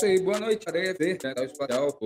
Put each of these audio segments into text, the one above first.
isso aí, boa noite, Areia Metal Espacial,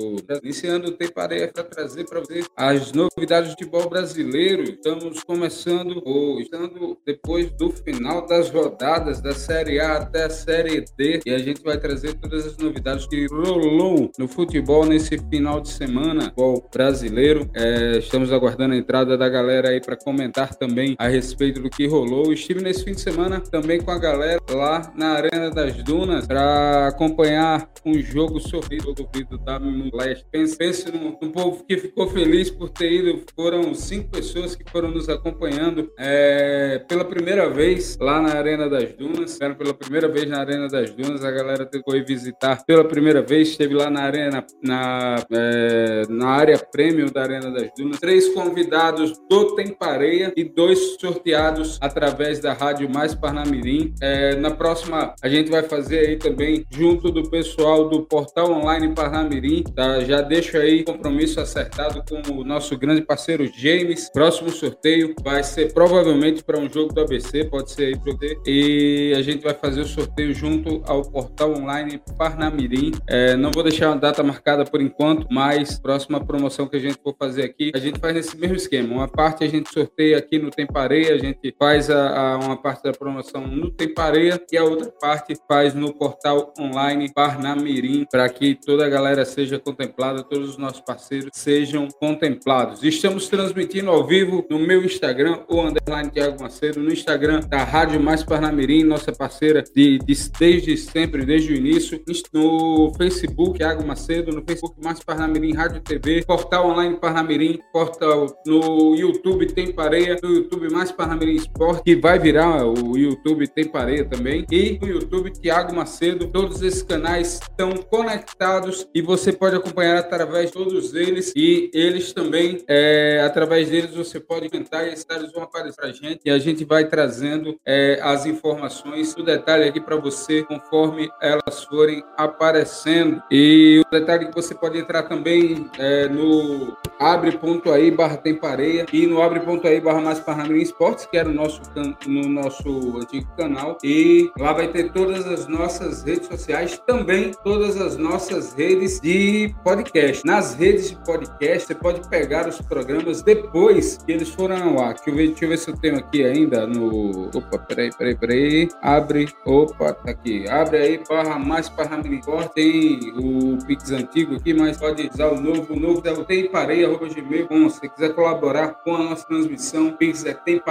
iniciando o Tempo Areia para trazer para você as novidades do futebol brasileiro. Estamos começando, ou estando depois do final das rodadas da Série A até a Série D, e a gente vai trazer todas as novidades que rolou no futebol nesse final de semana, futebol brasileiro. É, estamos aguardando a entrada da galera aí para comentar também a respeito do que rolou. Estive nesse fim de semana também com a galera lá na Arena das Dunas para acompanhar um jogo sofrido, sofrido da Leste. Pense, pense num, num, povo que ficou feliz por ter ido. Foram cinco pessoas que foram nos acompanhando é, pela primeira vez lá na Arena das Dunas. Eram pela primeira vez na Arena das Dunas. A galera foi visitar pela primeira vez. Esteve lá na arena, na, é, na área prêmio da Arena das Dunas. Três convidados do Tempareia e dois sorteados através da Rádio Mais Parnamirim. É, na próxima, a gente vai fazer aí também junto do pessoal do Portal Online Parnamirim. Tá? Já deixo aí compromisso acertado com o nosso grande parceiro James. Próximo sorteio vai ser provavelmente para um jogo do ABC, pode ser aí para E a gente vai fazer o sorteio junto ao Portal Online Parnamirim. É, não vou deixar uma data marcada por enquanto, mas próxima promoção que a gente for fazer aqui, a gente faz nesse mesmo esquema. Uma parte a gente sorteia aqui no Tempareia, a gente faz a, a uma parte da promoção no Tempareia e a outra parte faz no Portal Online Parnamirim, para que toda a galera seja contemplada, todos os nossos parceiros sejam contemplados. Estamos transmitindo ao vivo no meu Instagram, o underline Tiago Macedo, no Instagram da Rádio Mais Parnamirim, nossa parceira de, de, desde sempre, desde o início, no Facebook Tiago Macedo, no Facebook Mais Parnamirim Rádio TV, Portal Online Parnamirim, portal no YouTube Tem Pareia, no YouTube Mais Parnamirim Esporte, que vai virar o YouTube Tem Pareia também, e no YouTube Tiago Macedo, todos esses canais estão conectados e você pode acompanhar através de todos eles e eles também, é, através deles, você pode comentar e dados vão aparecer para a gente e a gente vai trazendo é, as informações, o detalhe aqui para você conforme elas forem aparecendo. E o detalhe que você pode entrar também é, no abre.aí barra tem pareia e no abre.aí barra mais Parnamirim Esportes, que era o nosso, no nosso antigo canal. E lá vai ter todas as nossas redes sociais, também todas as nossas redes de podcast. Nas redes de podcast, você pode pegar os programas depois que eles foram ar. Deixa eu ver, deixa eu ver se eu tenho aqui ainda no. Opa, peraí, peraí, peraí. Abre. Opa, tá aqui. Abre aí, barra mais Esportes. Tem o Pix antigo aqui, mas pode usar o novo. O novo é tem pareia gmail.com. Se quiser colaborar com a nossa transmissão, pix é que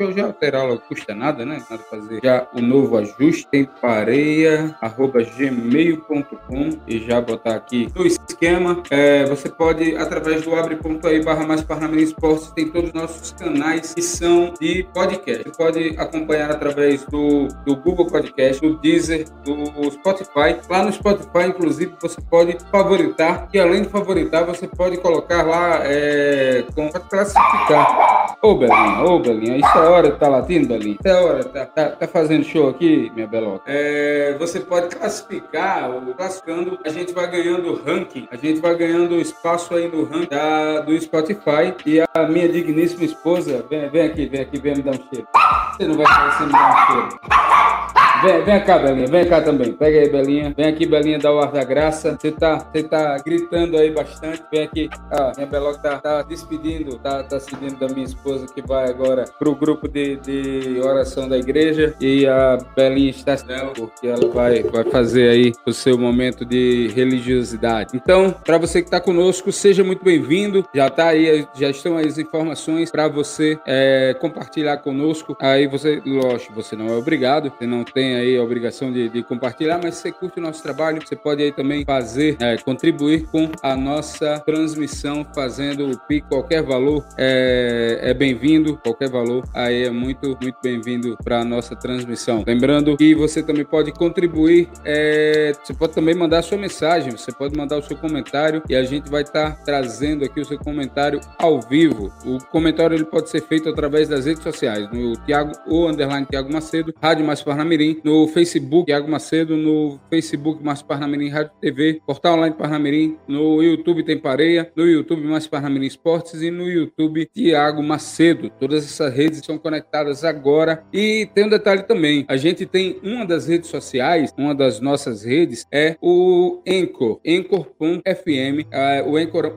eu já alterar, não custa nada, né? Nada fazer já o novo ajuste, tempareia.gmail.com e já botar aqui no esquema. É, você pode, através do abre.aí barra mais Parnamirim Esportes, tem todos os nossos canais que são de podcast. Você pode acompanhar através do, do Google Podcast, do Deezer, do Spotify. Lá no Spotify, inclusive, você pode favoritar e além de favoritar você pode colocar lá é, com classificar. Ô, Belinha, ô, Belinha, isso é hora de tá latindo, Belinha? Isso é hora, tá, tá, tá fazendo show aqui, minha belota? É, você pode classificar, classificando, a gente vai ganhando ranking, a gente vai ganhando espaço aí no ranking da, do Spotify e a minha digníssima esposa, vem, vem aqui, vem aqui, vem me dar um cheiro. Você não vai fazer me dar um cheiro. Vem, vem cá, Belinha, vem cá também. Pega aí, Belinha. Vem aqui, Belinha, dá o ar da graça. Você tá, tá gritando aí bastante. Vem aqui. Ah, minha Beloca tá, tá despedindo, tá, tá se despedindo da minha esposa que vai agora pro grupo de, de oração da igreja. E a Belinha está dela, porque ela vai, vai fazer aí o seu momento de religiosidade. Então, para você que tá conosco, seja muito bem-vindo. Já tá aí, já estão aí as informações para você é, compartilhar conosco. Aí você, lógico, você não é obrigado, você não tem tem aí a obrigação de, de, compartilhar, mas se você curte o nosso trabalho, você pode aí também fazer, é, contribuir com a nossa transmissão, fazendo o PIC, qualquer valor é, é bem-vindo, qualquer valor aí é muito, muito bem-vindo para a nossa transmissão. Lembrando que você também pode contribuir, é, você pode também mandar a sua mensagem, você pode mandar o seu comentário e a gente vai estar tá trazendo aqui o seu comentário ao vivo. O comentário ele pode ser feito através das redes sociais, no Tiago, ou underline Tiago Macedo, Rádio Mais Parnamirim, no Facebook, Iago Macedo, no Facebook Márcio Parnamirim Rádio TV, Portal Online Parnamirim, no YouTube Tem Pareia, no YouTube Márcio Parnamirim Esportes e no YouTube Tiago Macedo. Todas essas redes são conectadas agora. E tem um detalhe também, a gente tem uma das redes sociais, uma das nossas redes é o Anchor, Anchor.fm. Uh, o Anchor,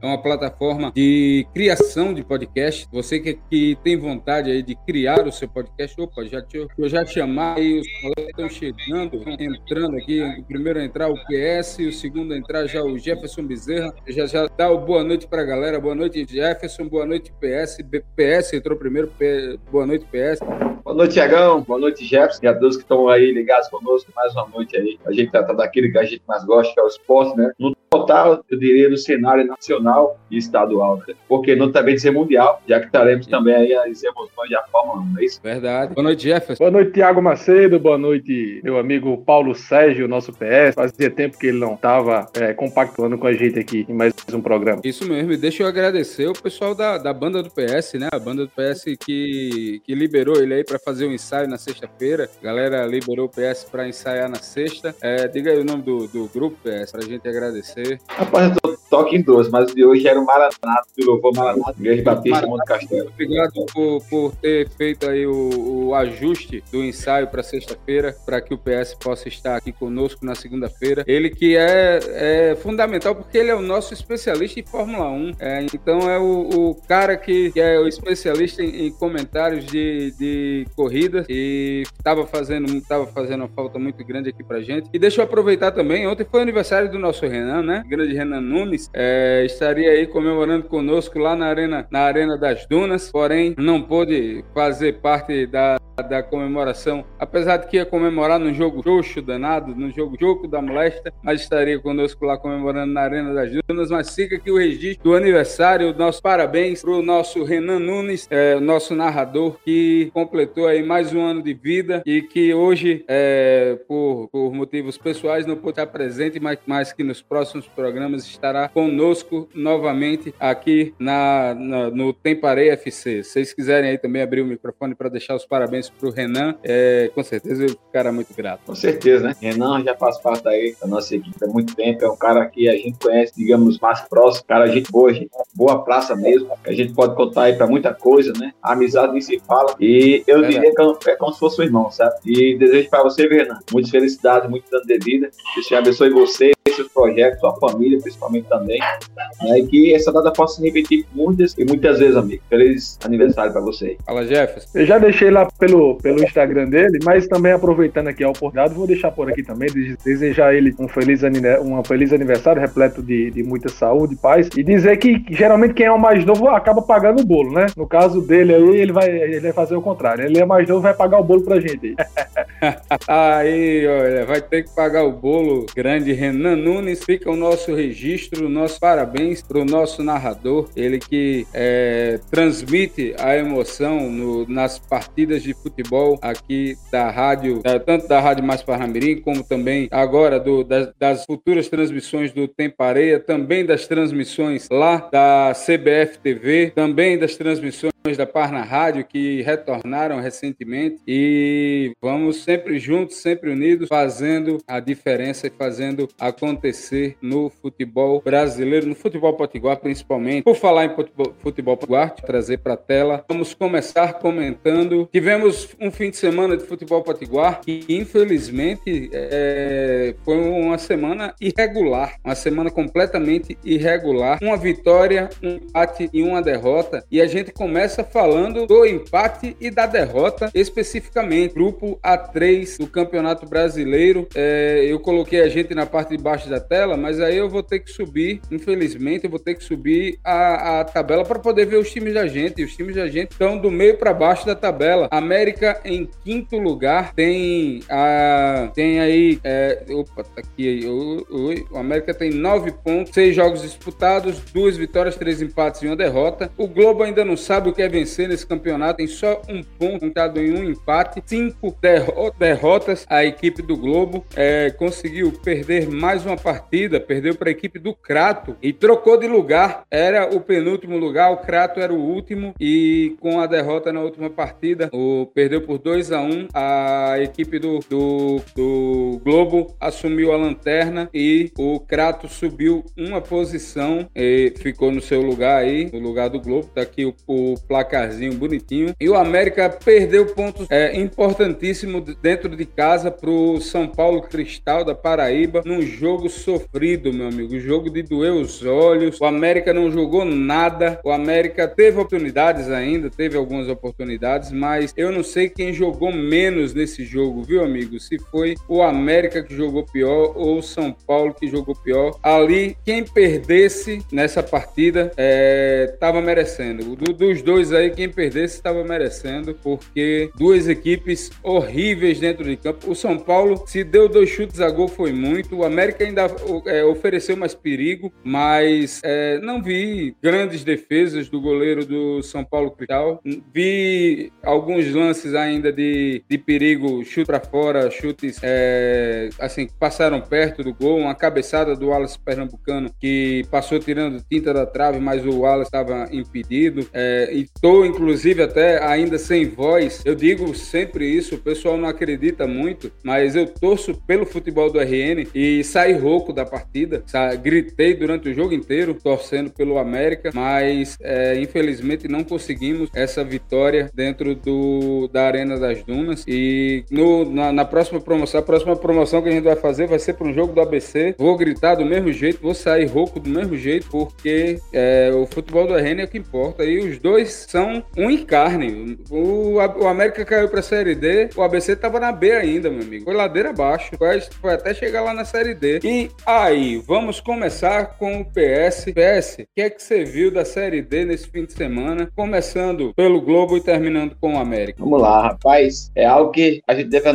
é uma plataforma de criação de podcast. Você que, que tem vontade aí de criar o seu podcast, opa, já te, eu já chamar aí, os colegas estão chegando, entrando aqui. O primeiro a entrar o PS, o segundo a entrar já o Jefferson Bezerra. Já já dá o boa noite para a galera. Boa noite, Jefferson. Boa noite, PS. PS entrou primeiro. P... Boa noite, PS. Boa noite, Tiagão. Boa noite, Jefferson. E a todos que estão aí ligados conosco mais uma noite aí. A gente tratar daquilo que a gente mais gosta, que é o esporte, né? No total, eu diria, no cenário nacional e estadual, né? porque não também dizer mundial, já que estaremos também aí as emoções da Fórmula 1, não é isso? Verdade. Boa noite, Jefferson. Boa noite, Tiago Macedo. Boa noite, meu amigo Paulo Sérgio, nosso PS. Fazia tempo que ele não estava é, compactuando com a gente aqui em mais um programa. Isso mesmo. E deixa eu agradecer o pessoal da, da banda do PS, né? A banda do PS que, que liberou ele aí para fazer um ensaio na sexta-feira. A galera liberou o PS para ensaiar na sexta. É, diga aí o nome do, do grupo PS, para a gente agradecer. Rapaz, eu tô, toque em dois, mas o de hoje era o Maranato, do Louvor Maranato, Igreja Batista Monte Castelo. Obrigado por, por ter feito aí o, o ajuste do ensaio para sexta-feira, para que o PS possa estar aqui conosco na segunda-feira. Ele que é, é, fundamental porque ele é o nosso especialista em Fórmula 1. É, então é o, o cara que, que, é o especialista em, em comentários de, de corridas e estava fazendo, tava fazendo uma falta muito grande aqui pra gente. E deixa eu aproveitar também, ontem foi aniversário do nosso Renan, né? Grande Renan Nunes. É, estaria aí comemorando conosco lá na Arena, na Arena das Dunas, porém não pôde fazer parte da, da comemoração, apesar de que ia comemorar no jogo xoxo danado, no jogo jogo da molesta, mas estaria conosco lá comemorando na Arena das Dunas, mas fica aqui o registro do aniversário, nossos parabéns para o nosso Renan Nunes, é, nosso narrador, que completou aí mais um ano de vida e que hoje, é, por, por motivos pessoais, não pôde estar presente, mas, mas que nos próximos programas estará conosco novamente aqui na, na no Temparei FC. Se vocês quiserem aí também abrir o microfone para deixar os parabéns para o Renan, é, com certeza eu ficará muito grato. Com certeza, né? Renan já faz parte aí da nossa equipe há muito tempo, é um cara que a gente conhece, digamos, mais próximo, cara, gente boa, gente, boa praça mesmo, que a gente pode contar aí para muita coisa, né? A amizade nem se fala, e eu é diria que é como se fosse um irmão, sabe? E desejo para você, Renan, muitas felicidades, muitos anos de vida, que o Senhor abençoe você, seus projetos, sua família, principalmente também, né? E que essa data possa se repetir muitas e muitas vezes, amigo. Feliz aniversário para você. Fala, Jefferson. Eu já deixei lá pelo, pelo Instagram dele, mas também aproveitando aqui a oportunidade, vou deixar por aqui também, desejar ele um feliz, um feliz aniversário, repleto de, de muita saúde, paz, e dizer que geralmente quem é o mais novo acaba pagando o bolo, né? No caso dele aí, ele vai, ele vai fazer o contrário. Ele é mais novo, vai pagar o bolo pra gente aí. aí, olha, vai ter que pagar o bolo. Grande Renan Nunes, fica o nosso registro, nosso parabéns para o nosso narrador, ele que é, transmite a emoção no, nas partidas de futebol aqui da rádio, tanto da Rádio Mais Parnamirim, como também agora do, das, das, futuras transmissões do Tempo Areia, também das transmissões lá da CBF TV, também das transmissões da Parna Rádio que retornaram recentemente e vamos sempre juntos, sempre unidos, fazendo a diferença e fazendo acontecer no futebol brasileiro, no futebol potiguar principalmente. Por falar em futebol potiguar, trazer para a tela, vamos começar comentando. Tivemos um fim de semana de futebol potiguar que infelizmente é, foi uma semana irregular, uma semana completamente irregular, uma vitória, um empate e uma derrota e a gente começa falando do empate e da derrota especificamente. Grupo A3 do Campeonato Brasileiro. É, eu coloquei a gente na parte de baixo da tela, mas aí eu vou ter que subir, infelizmente, eu vou ter que subir a, a tabela para poder ver os times da gente. E os times da gente estão do meio para baixo da tabela. América em quinto lugar tem a tem aí é, opa, tá aqui o, o, o América tem nove pontos, seis jogos disputados, duas vitórias, três empates e uma derrota. O Globo ainda não sabe o que quer vencer nesse campeonato, tem só um ponto contado em um empate, cinco derrotas. A equipe do Globo é, conseguiu perder mais uma partida, perdeu para a equipe do Crato e trocou de lugar. Era o penúltimo lugar, o Crato era o último e com a derrota na última partida, o, perdeu por 2 a 1 um, A equipe do, do, do Globo assumiu a lanterna e o Crato subiu uma posição e ficou no seu lugar aí, no lugar do Globo. Tá aqui o, o placarzinho bonitinho. E o América perdeu pontos é, importantíssimos dentro de casa para o São Paulo Cristal da Paraíba num jogo sofrido, meu amigo. Jogo de doer os olhos. O América não jogou nada. O América teve oportunidades ainda, teve algumas oportunidades, mas eu não sei quem jogou menos nesse jogo, viu, amigo? Se foi o América que jogou pior ou o São Paulo que jogou pior. Ali, quem perdesse nessa partida estava é, merecendo. Do, dos dois aí, quem perdesse estava merecendo, porque duas equipes horríveis dentro de campo. O São Paulo, se deu dois chutes a gol, foi muito. O América ainda é, ofereceu mais perigo, mas é, não vi grandes defesas do goleiro do São Paulo Cristal. Vi alguns lances ainda de, de perigo, chute para fora, chutes é, assim, passaram perto do gol. Uma cabeçada do Wallace Pernambucano que passou tirando tinta da trave, mas o Wallace estava impedido. É, e estou, inclusive, até ainda sem voz. Eu digo sempre isso, o pessoal não acredita muito, mas eu torço pelo futebol do RN e saí rouco da partida. Gritei durante o jogo inteiro, torcendo pelo América, mas é, infelizmente não conseguimos essa vitória dentro do, da Arena das Dunas. E no, na, na próxima promoção, a próxima promoção que a gente vai fazer vai ser para um jogo do ABC. Vou gritar do mesmo jeito, vou sair rouco do mesmo jeito, porque é, o futebol do RN é o que importa. E os dois são um em carne. O, o América caiu para a Série D, o ABC estava na B ainda, meu amigo. Foi ladeira abaixo, foi, foi até chegar lá na Série D. E aí, vamos começar com o PS. PS, o que é que você viu da Série D nesse fim de semana? Começando pelo Globo e terminando com o América. Vamos lá, rapaz. É algo que a gente deve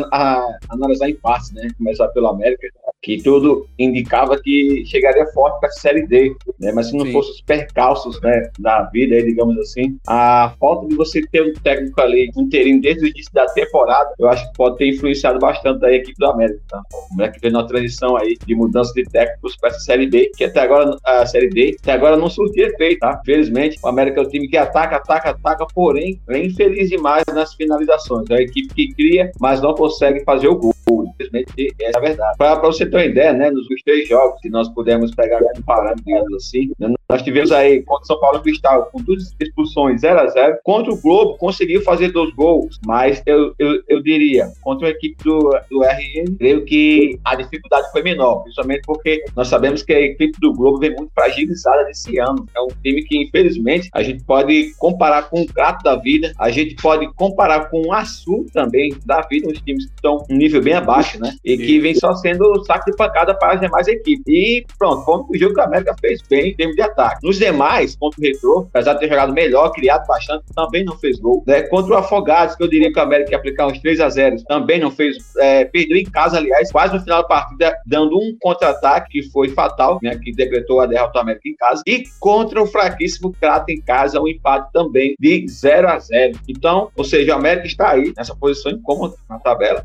analisar em partes, né? Começar pelo América, que tudo indicava que chegaria forte para a Série D, né? Mas se não Sim. fosse os percalços, né, da vida, aí, digamos assim, a falta de você ter um técnico ali inteirinho desde o início da temporada, eu acho que pode ter influenciado bastante a equipe do América, tá? O América vem numa transição aí de mudança de técnicos para essa Série B, que até agora, a Série D, até agora não surtiu efeito, tá? Felizmente, o América é o time que ataca, ataca, ataca, porém, é infeliz demais nas finalizações. É a equipe que cria, mas não consegue fazer o gol. Infelizmente, essa é a verdade. Para você ter uma ideia, né, nos três jogos, se nós pudermos pegar um parâmetro, digamos assim, né, nós tivemos aí contra o São Paulo Cristal, com duas expulsões 0 a 0 Contra o Globo, conseguiu fazer dois gols, mas eu, eu, eu diria, contra a equipe do, do RN, creio que a dificuldade foi menor, principalmente porque nós sabemos que a equipe do Globo vem muito fragilizada nesse ano. É um time que, infelizmente, a gente pode comparar com o Gato da vida, a gente pode comparar com o Açu também da vida, uns times que estão um nível bem abaixo, né? E que vem só sendo saco de pancada para as demais equipes. E pronto, como o jogo que a América fez bem em termos de ataque. Nos demais, contra o Retro, apesar de ter jogado melhor, criado bastante, também não fez gol. Né? Contra o Afogados, que eu diria que a América ia aplicar uns 3 a 0 também não fez. É, perdeu em casa, aliás, quase no final da partida, dando um contra-ataque que foi fatal, né? Que decretou a derrota do América em casa. E contra o fraquíssimo Crato em casa, um empate também de 0 a 0 Então, ou seja, o América está aí nessa posição incômoda na tabela,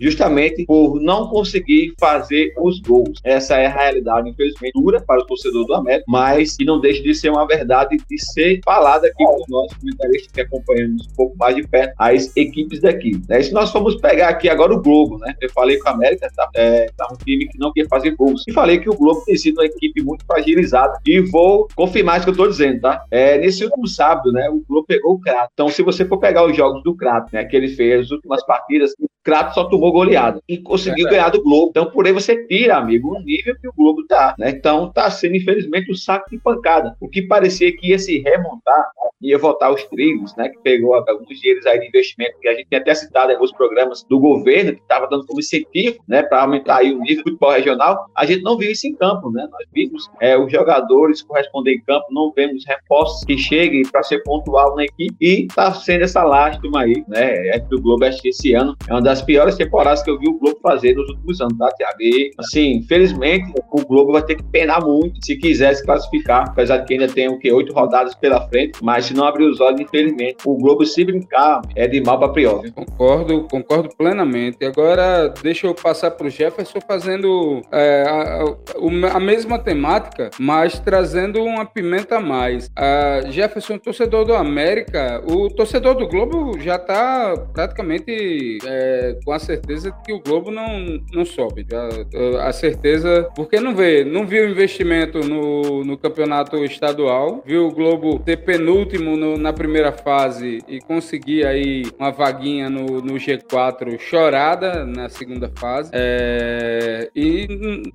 justamente por não conseguir fazer os gols. Essa é a realidade, infelizmente, dura para o torcedor do América, mas que não deixa de ser uma verdade de ser falada aqui por nós, comentaristas que acompanhamos um pouco mais de perto as equipes daqui. Né? Se nós formos pegar aqui agora o Globo, né? Eu falei que o América tá, é, tá um time que não quer fazer gols. E falei que o Globo tem sido uma equipe muito fragilizada. E vou confirmar isso que eu tô dizendo, tá? É, nesse último sábado, né? O Globo pegou o Crato. Então, se você for pegar os jogos do Crato, né? Que ele fez as últimas partidas, o Crato só tomou goleada. E conseguiu é ganhar do Globo. Então, por aí você tira, amigo, o nível que o Globo tá, né? Então, tá sendo, infelizmente, um saco de pancada. O que parecia que ia se remontar, ia voltar os trilhos, né? Que pegou alguns dinheiros aí de investimento, que a gente tem até citado em alguns programas do governo, que estava dando como incentivo, né? Para aumentar aí o nível do futebol regional. A gente não viu isso em campo, né? Nós vimos é, os jogadores corresponder em campo, não vemos reforços que cheguem para ser pontual na equipe e tá sendo essa lástima aí, né? É do Globo, acho que esse ano é uma das das piores temporadas que eu vi o Globo fazer nos últimos anos, tá, Thiago? E, assim, infelizmente, o Globo vai ter que penar muito se quiser se classificar, apesar de que ainda tem o que oito rodadas pela frente, mas se não abrir os olhos, infelizmente, o Globo se brincar é de mal para pior. Concordo, concordo plenamente. Agora, deixa eu passar para o Jefferson fazendo é, a, a, mesma temática, mas trazendo uma pimenta a mais. A Jefferson, torcedor do América, o torcedor do Globo já está praticamente é, com a certeza de que o Globo não, não sobe. Já, a certeza, porque não vê, não viu investimento no, no campeonato estadual, viu o Globo ser penúltimo no, na primeira fase e conseguir aí uma vaguinha no, no G4 chorada na segunda fase. É, e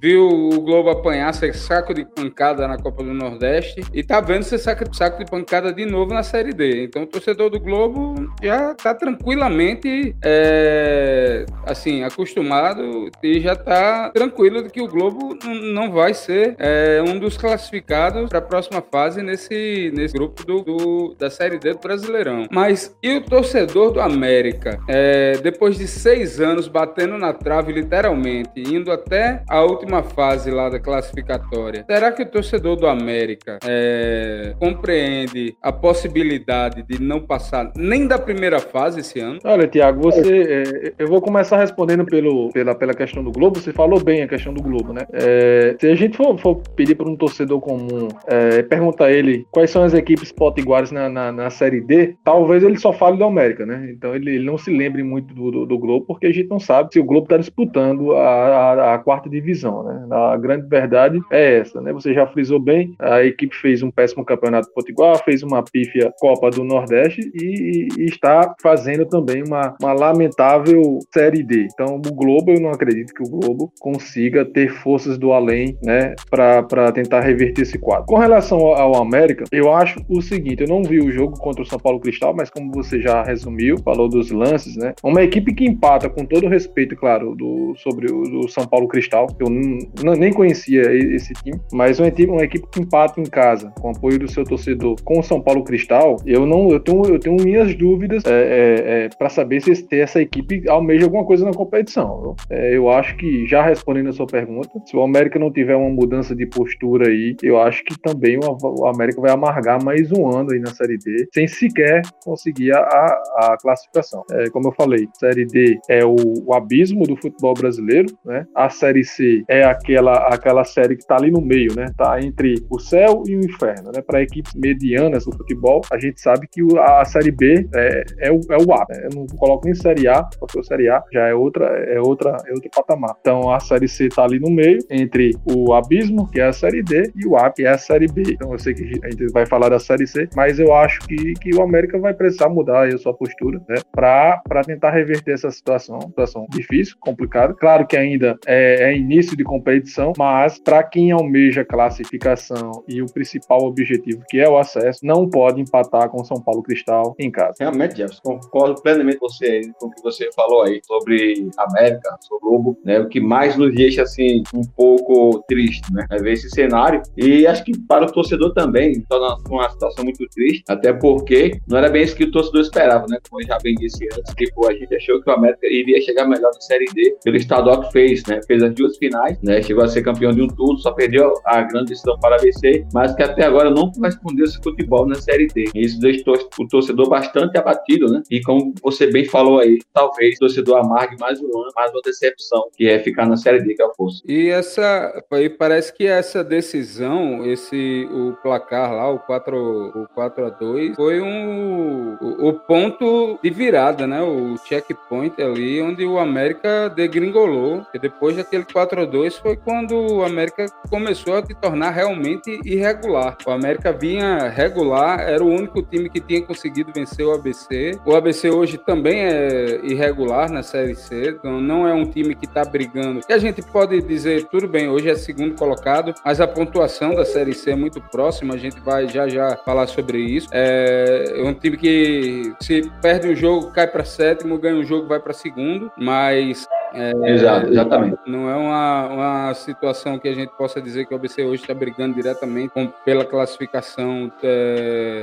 viu o Globo apanhar ser saco de pancada na Copa do Nordeste e tá vendo ser saco, saco de pancada de novo na Série D. Então o torcedor do Globo já tá tranquilamente é, assim, acostumado e já tá tranquilo de que o Globo não vai ser é, um dos classificados para a próxima fase nesse, nesse grupo do, do, da Série D do Brasileirão. Mas e o torcedor do América? É, depois de seis anos batendo na trave, literalmente, indo até a última fase lá da classificatória, será que o torcedor do América é, compreende a possibilidade de não passar nem da primeira fase esse ano? Olha, Tiago, você. É, eu vou começar respondendo pelo, pela, pela questão do Globo. Você falou bem a questão do Globo, né? É, se a gente for, for pedir para um torcedor comum é, perguntar a ele quais são as equipes potiguares na, na, na, Série D, talvez ele só fale do América, né? Então ele, ele não se lembre muito do, do, do, Globo, porque a gente não sabe se o Globo está disputando a, a, a, quarta divisão, né? A grande verdade é essa, né? Você já frisou bem, a equipe fez um péssimo campeonato potiguar, fez uma pífia Copa do Nordeste e, e está fazendo também uma, uma lamentável Série D. Então o Globo, eu não acredito que o Globo consiga ter forças do além, né? Para tentar reverter esse quadro. Com relação ao América, eu acho o seguinte: eu não vi o jogo contra o São Paulo Cristal, mas como você já resumiu, falou dos lances, né? Uma equipe que empata, com todo respeito, claro, do, sobre o São Paulo Cristal, eu nem conhecia esse time, mas uma equipe, uma equipe que empata em casa, com apoio do seu torcedor, com o São Paulo Cristal, eu não, eu tenho, eu tenho minhas dúvidas é, é, é para saber se essa equipe almeja alguma coisa na competição. É, eu acho que, já respondendo a sua pergunta, se o América não tiver uma mudança de postura aí, eu acho que também o, o América vai amargar mais um ano aí na Série D, sem sequer conseguir a, a, classificação. É, como eu falei, Série D é o, o, abismo do futebol brasileiro, né? A Série C é aquela, aquela série que está ali no meio, né? Tá entre o céu e o inferno, né? Para equipes medianas do futebol, a gente sabe que a, a Série B é, é, o, é o A. Né? Eu não coloco nem Série A, porque o Série A já é outra, é outra, é outro patamar. Então a Série C está ali no meio, entre o abismo, que é a Série D, e o A, que é a Série B. Então eu sei que a gente vai falar da Série C, mas eu acho que, que o América vai precisar mudar a sua postura, né, para tentar reverter essa situação, situação difícil, complicada. Claro que ainda é, é início de competição, mas para quem almeja classificação e o principal objetivo, que é o acesso, não pode empatar com o São Paulo Cristal em casa. Realmente, Jefferson, concordo plenamente com você com o que você falou aí sobre América, sobre o Globo, né, o que mais nos deixa assim um pouco triste, né, é ver esse cenário e acho que para o torcedor também torna uma situação muito triste, até porque não era bem isso que o torcedor esperava, né? Como eu já bem disse antes, tipo, a gente achou que o América iria chegar melhor na Série D pelo estadual que fez, né? Fez as duas finais, né? Chegou a ser campeão de um tudo, só perdeu a grande decisão para a ABC, mas que até agora não correspondeu esse futebol na Série D. E isso deixou o torcedor bastante abatido, né? E como você bem falou aí, talvez o torcedor amargue mais um ano, mais uma decepção, que é ficar na Série D, que é o Força. E essa, e parece que essa decisão, esse o placar lá, o 4, o 4 a 2 foi um, o, o ponto de virada, né? O checkpoint ali, onde o América degringolou. E depois daquele 4 a 2 foi quando o América começou a se tornar realmente irregular. O América vinha regular, era o único time que tinha conseguido vencer o ABC. O ABC hoje também é irregular na Série C, então não é um time que está brigando. E a gente pode dizer, tudo bem, hoje é segundo colocado, mas a pontuação da Série C é muito próxima, a gente vai já já falar sobre isso. É, é um time que se perde um jogo, cai para sétimo, ganha um jogo, vai para segundo, mas É, Exato, exatamente. Não é uma, uma situação que a gente possa dizer que o ABC hoje está brigando diretamente com, pela classificação,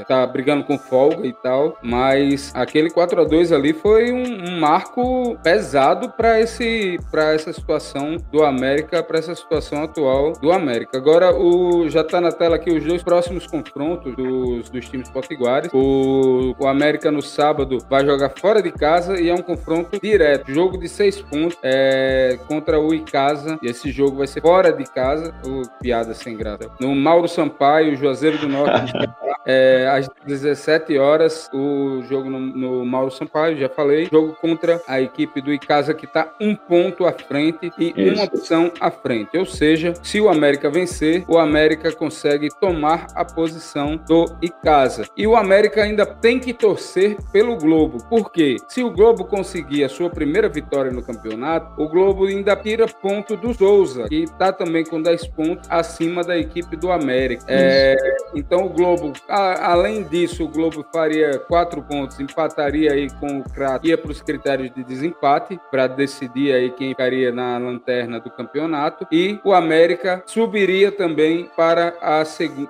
está é, brigando com folga e tal, mas aquele 4 a 2 ali foi um, um marco pesado para esse para essa situação do América, para essa situação atual do América. Agora o já está na tela aqui os dois próximos confrontos dos, dos times potiguares. O, o América no sábado vai jogar fora de casa e é um confronto direto, jogo de seis pontos é, contra o Icasa. E esse jogo vai ser fora de casa, o piada sem graça. No Mauro Sampaio, Juazeiro do Norte, é, às 17 horas, o jogo no, no Mauro Sampaio, já falei, jogo contra a equipe do Icasa que está um ponto à frente e Isso. uma opção à frente. Ou seja, se o América vencer, o América consegue tomar a posição do Icasa. E o América ainda tem que torcer pelo Globo. Porque se o Globo conseguir a sua primeira vitória no campeonato, o Globo ainda tira ponto do Souza, que está também com 10 pontos acima da equipe do América. É, então o Globo, a, além disso, o Globo faria 4 pontos, empataria aí com o Crato, ia para os critérios de desempate para decidir aí quem ficaria na lanterna do campeonato e o América subiria também para a segunda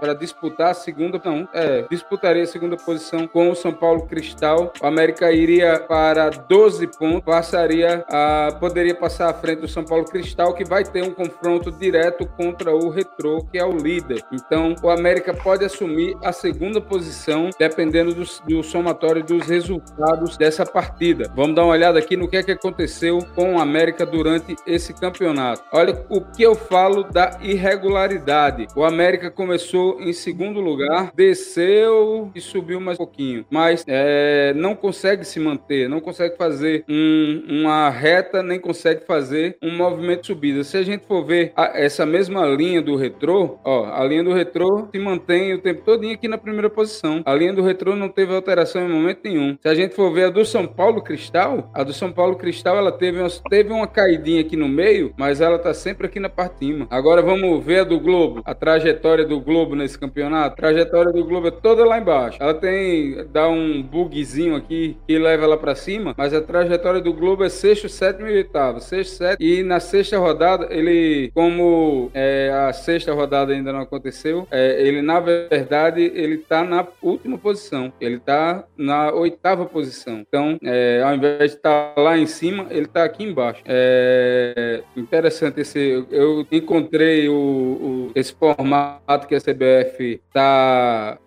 para disputar a segunda não é disputaria a segunda posição com o São Paulo Cristal. O América iria para 12 pontos. Passaria a poderia passar à frente do São Paulo Cristal que vai ter um confronto direto contra o Retrô que é o líder. Então o América pode assumir a segunda posição dependendo do, do somatório dos resultados dessa partida. Vamos dar uma olhada aqui no que é que aconteceu com o América durante esse campeonato. Olha o que eu falo da irregularidade. O América começou em segundo lugar, desceu e subiu mais um pouquinho, mas é, não consegue se manter, não consegue fazer um, uma reta, nem consegue fazer um movimento de subida. Se a gente for ver a, essa mesma linha do retrô, ó, a linha do retrô se mantém o tempo todo aqui na primeira posição. A linha do retrô não teve alteração em momento nenhum. Se a gente for ver a do São Paulo Cristal, a do São Paulo Cristal ela teve uma, teve uma caidinha aqui no meio, mas ela tá sempre aqui na parte de cima. Agora vamos ver a do Globo, a trajetória do Globo nesse campeonato. A trajetória do Globo é toda lá embaixo. Ela tem, dá um bugzinho aqui que leva ela para cima, mas a trajetória do Globo é sexto, sétimo e oitavo. Sexto, sétimo. E na sexta rodada, ele, como é, a sexta rodada ainda não aconteceu, é, ele na verdade, ele tá na última posição. Ele tá na oitava posição. Então, é, ao invés de estar tá lá em cima, ele está aqui embaixo. É interessante esse. Eu encontrei o, o esse formato que a CBF está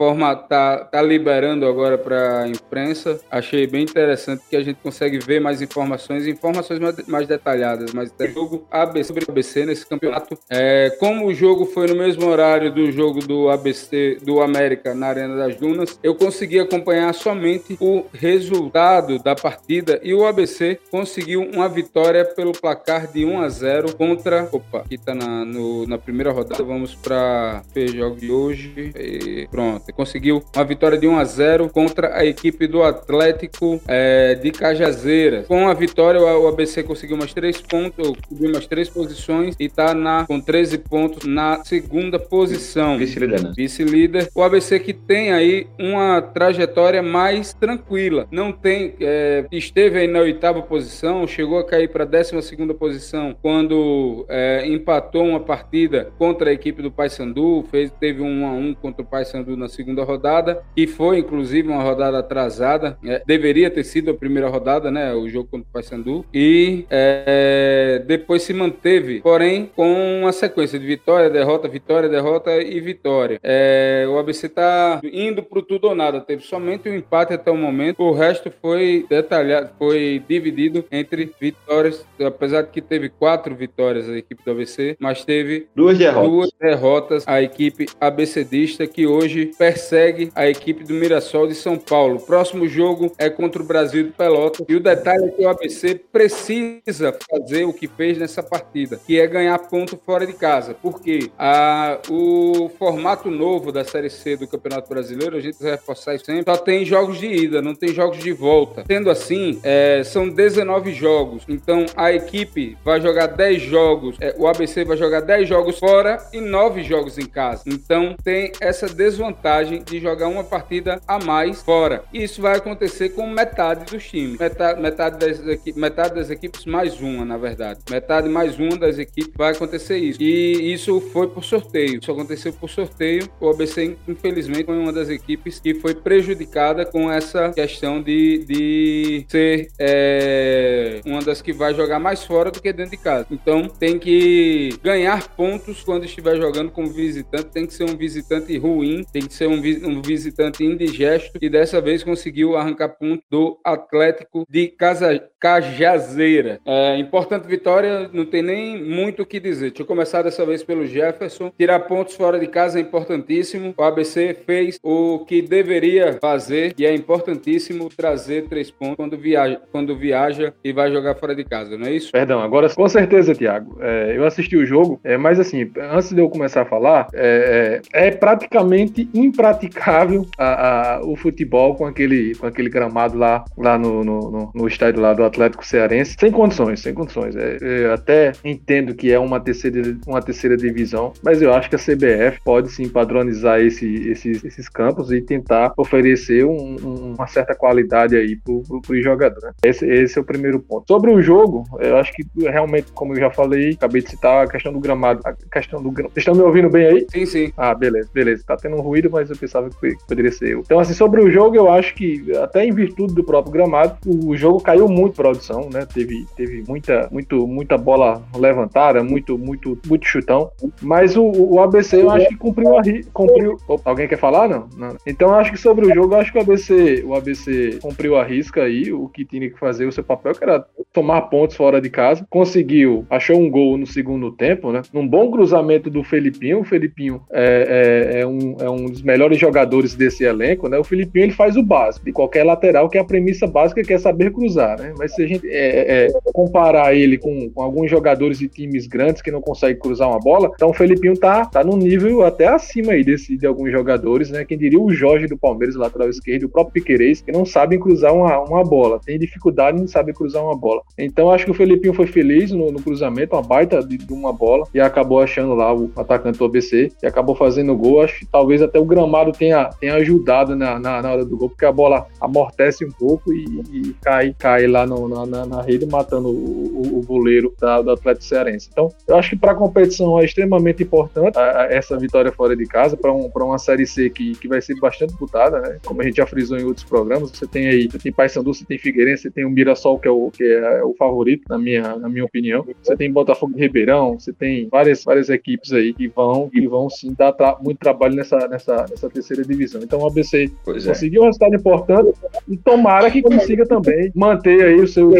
tá, tá liberando agora para a imprensa. Achei bem interessante que a gente consegue ver mais informações, informações mais, mais detalhadas. Mas tem jogo ABC sobre ABC nesse campeonato. É, como o jogo foi no mesmo horário do jogo do ABC do América na Arena das Dunas, eu consegui acompanhar somente o resultado da partida e o ABC conseguiu uma vitória pelo placar de 1 a 0 contra. Opa, aqui tá na, no, na primeira rodada. Vamos para o jogo de hoje. E pronto, conseguiu uma vitória de 1 a 0 contra a equipe do Atlético é, de Cajazeiras. Com a vitória, o ABC conseguiu mais três pontos, subiu mais três posições e tá na, com 13 pontos na segunda posição. Vice-líder, né? Vice-líder. O ABC que tem aí uma trajetória mais tranquila. Não tem. É, esteve aí na oitava posição, chegou a cair para a 12 posição quando é, empatou uma partida contra a equipe do Paysandu, fez, teve um a um contra o Paysandu na segunda rodada, e foi inclusive uma rodada atrasada. É, deveria ter sido a primeira rodada, né? O jogo contra o Paysandu, e é, depois se manteve, porém, com uma sequência de vitória, derrota, vitória, derrota e vitória. É, o ABC está indo para tudo ou nada, teve somente um empate até o momento, o resto foi detalhado, foi dividido entre vitórias, apesar de que teve quatro vitórias a equipe do ABC, mas teve duas derrotas, duas derrotas a equipe abecedista que hoje persegue a equipe do Mirassol de São Paulo. Próximo jogo é contra o Brasil de Pelotas e o detalhe é que o ABC precisa fazer o que fez nessa partida, que é ganhar ponto fora de casa, porque a, o formato novo da Série C do Campeonato Brasileiro, a gente vai reforçar isso sempre, só tem jogos de ida, não tem jogos de volta. Sendo assim, é, são 19 jogos. Então a equipe vai jogar 10 jogos, é, o ABC vai jogar 10 jogos fora e 9 jogos em casa. Então tem essa desvantagem de jogar uma partida a mais fora. E isso vai acontecer com metade dos times. Metade, metade, das, metade das equipes mais uma, na verdade. Metade mais uma das equipes vai acontecer isso. E isso foi por sorteio. Isso aconteceu por sorteio. O ABC, infelizmente, foi uma das equipes que foi prejudicada com essa questão de, de ser é, uma das que vai jogar mais fora do que dentro de casa. Então tem que ganhar pontos quando estiver jogando como visitante. Tem que ser um visitante ruim, tem que ser um, um visitante indigesto e dessa vez conseguiu arrancar ponto do Atlético de Casa, Cajazeira. É, importante vitória, não tem nem muito o que dizer. Deixa eu começar dessa vez pelo Jefferson. Tirar pontos fora de casa é importantíssimo. O ABC fez o que deveria fazer e é importantíssimo trazer três pontos quando viaja, quando viaja e vai jogar fora de casa, não é isso? Perdão, agora com certeza, Thiago. É, eu assisti o jogo, é, mas assim, antes de eu começar a falar, é, é, é praticamente impraticável a, a, o futebol com aquele, com aquele gramado lá, lá no, no, no, no estádio lá do Atlético Cearense, sem condições, sem condições. É, eu até entendo que é uma terceira, uma terceira divisão, mas eu acho que a CBF pode sim padronizar esse, esses, esses campos e tentar oferecer um, um, uma certa qualidade aí pro, pro, pro jogador. Né? Esse, esse é o primeiro ponto. Sobre o jogo, eu acho que realmente, como eu já falei, acabei de citar a questão do gramado. A questão do Vocês estão me ouvindo bem aí? Sim, sim. Ah, beleza, beleza. Tá tendo um ruído, mas eu pensava que poderia ser eu. Então, assim, sobre o jogo, eu acho que, até em virtude do próprio gramado, o jogo caiu muito produção, né? Teve, teve muita, muito, muita bola levantada, muito, muito, muito chutão. Mas o, o ABC, eu acho que cumpriu a cumpriu. Opa, alguém quer falar? Não? não? Então, eu acho que sobre o jogo, eu acho que o ABC, o ABC cumpriu a risca aí, o que tinha que fazer o seu papel, que era tomar pontos fora de casa. Conseguiu, achou um gol no segundo tempo, né? Num bom cruzamento do Felipinho. O Felipinho é, é, é, um, é um dos melhores jogadores desse elenco, né? O Felipinho ele faz o básico de qualquer lateral, que é a premissa básica que é saber cruzar, né? Mas se a gente é, é, comparar ele com, com, alguns jogadores de times grandes que não conseguem cruzar uma bola, então o Felipinho tá, tá num nível até acima aí desse, de alguns jogadores, né? Quem diria o Jorge do Palmeiras, lateral esquerdo, o próprio Piquerez, que não sabem cruzar uma, uma bola, tem dificuldade em saber cruzar uma bola. Então acho que o Felipinho foi feliz no, no cruzamento, uma baita de, de, uma bola, e acabou achando lá o atacante do ABC e acabou fazendo gol. Acho que talvez até o gramado tenha, tenha ajudado na, na, na hora do gol, porque a bola amortece um pouco e, e cai, cai lá no, na, na, rede, matando o, o, o goleiro da, do Atlético Cearense. Então, eu acho que para a competição é extremamente importante a, a, essa vitória fora de casa, para um, uma Série C que, que vai ser bastante disputada, né? Como a gente já frisou em outros programas, você tem aí, você tem Paysandu, você tem Figueirense, você tem o Mirassol, que é o, que é o favorito, na minha, na minha opinião. Você tem Botafogo de Ribeirão, você tem várias, várias equipes aí que vão, que vão sim dar tra muito trabalho nessa, nessa, nessa terceira divisão. Então o ABC pois é. conseguiu é. um resultado importante e tomara que consiga também manter aí o seu,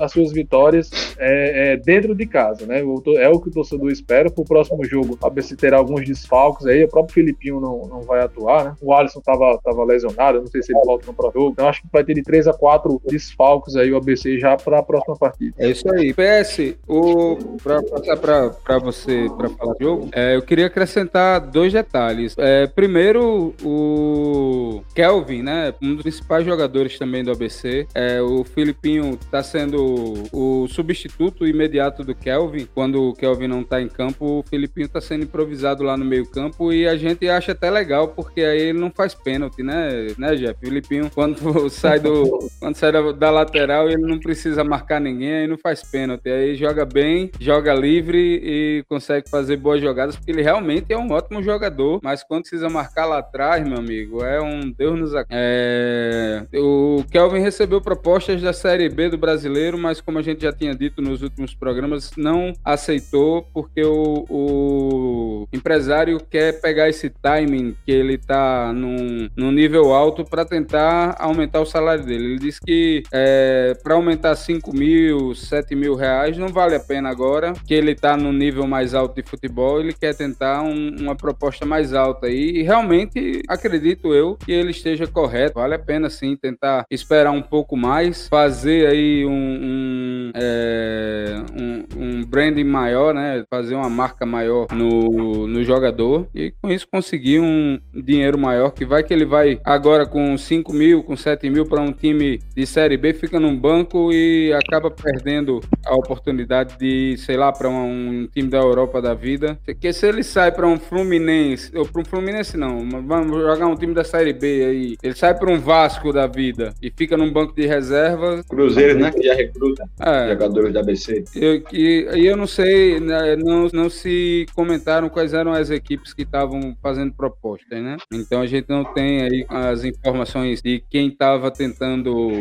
as suas vitórias é, é, dentro de casa, né? É o que o torcedor espera. Para o próximo jogo, o ABC terá alguns desfalques aí. O próprio Filipinho não, não vai atuar, né? O Alisson estava tava lesionado, não sei se ele volta no próximo jogo. Então acho que vai ter de 3 a 4 desfalques aí o ABC já para a próxima partida. É isso aí. PS, o para passar para você para falar do é, eu queria acrescentar dois detalhes. É, primeiro, o Kelvin, né? Um dos principais jogadores também do ABC. É, o Filipinho está sendo o substituto imediato do Kelvin. Quando o Kelvin não está em campo, o Filipinho está sendo improvisado lá no meio-campo e a gente acha até legal, porque aí ele não faz pênalti, né, né, Jeff? O Filipinho, quando sai do. quando sai da, da lateral, ele não precisa marcar ninguém, aí não faz pênalti. Aí joga bem, joga livre e consegue fazer boas jogadas, porque ele realmente é um ótimo jogador, mas quando precisa marcar lá atrás, meu amigo, é um Deus nos é... O Kelvin recebeu propostas da Série B do brasileiro, mas como a gente já tinha dito nos últimos programas, não aceitou porque o, o empresário quer pegar esse timing que ele tá num, num nível alto para tentar aumentar o salário dele. Ele disse que é, para aumentar 5 mil, 7 mil reais não vale a pena agora, que ele tá no nível mais alto de futebol, ele quer tentar um, uma proposta mais alta e realmente acredito eu que ele esteja correto. Vale a pena sim tentar esperar um pouco mais, fazer aí um, um, é, um um branding maior, né? Fazer uma marca maior no, no jogador e com isso conseguir um dinheiro maior que vai que ele vai agora com 5 mil, com 7 mil para um time de Série B, fica num banco e acaba perdendo a oportunidade de, sei lá, para um, um, time da Europa da vida. Porque se ele sai para um Fluminense, ou para um Fluminense não, vamos jogar um time da Série B aí, ele sai para um Vasco da vida e fica num banco de reservas. Cruzeiro, né? Que já recruta é, jogadores da ABC. Eu, e, e eu não sei, né, não, não se comentaram quais eram as equipes que estavam fazendo propostas, né? Então a gente não tem aí as informações de quem estava tentando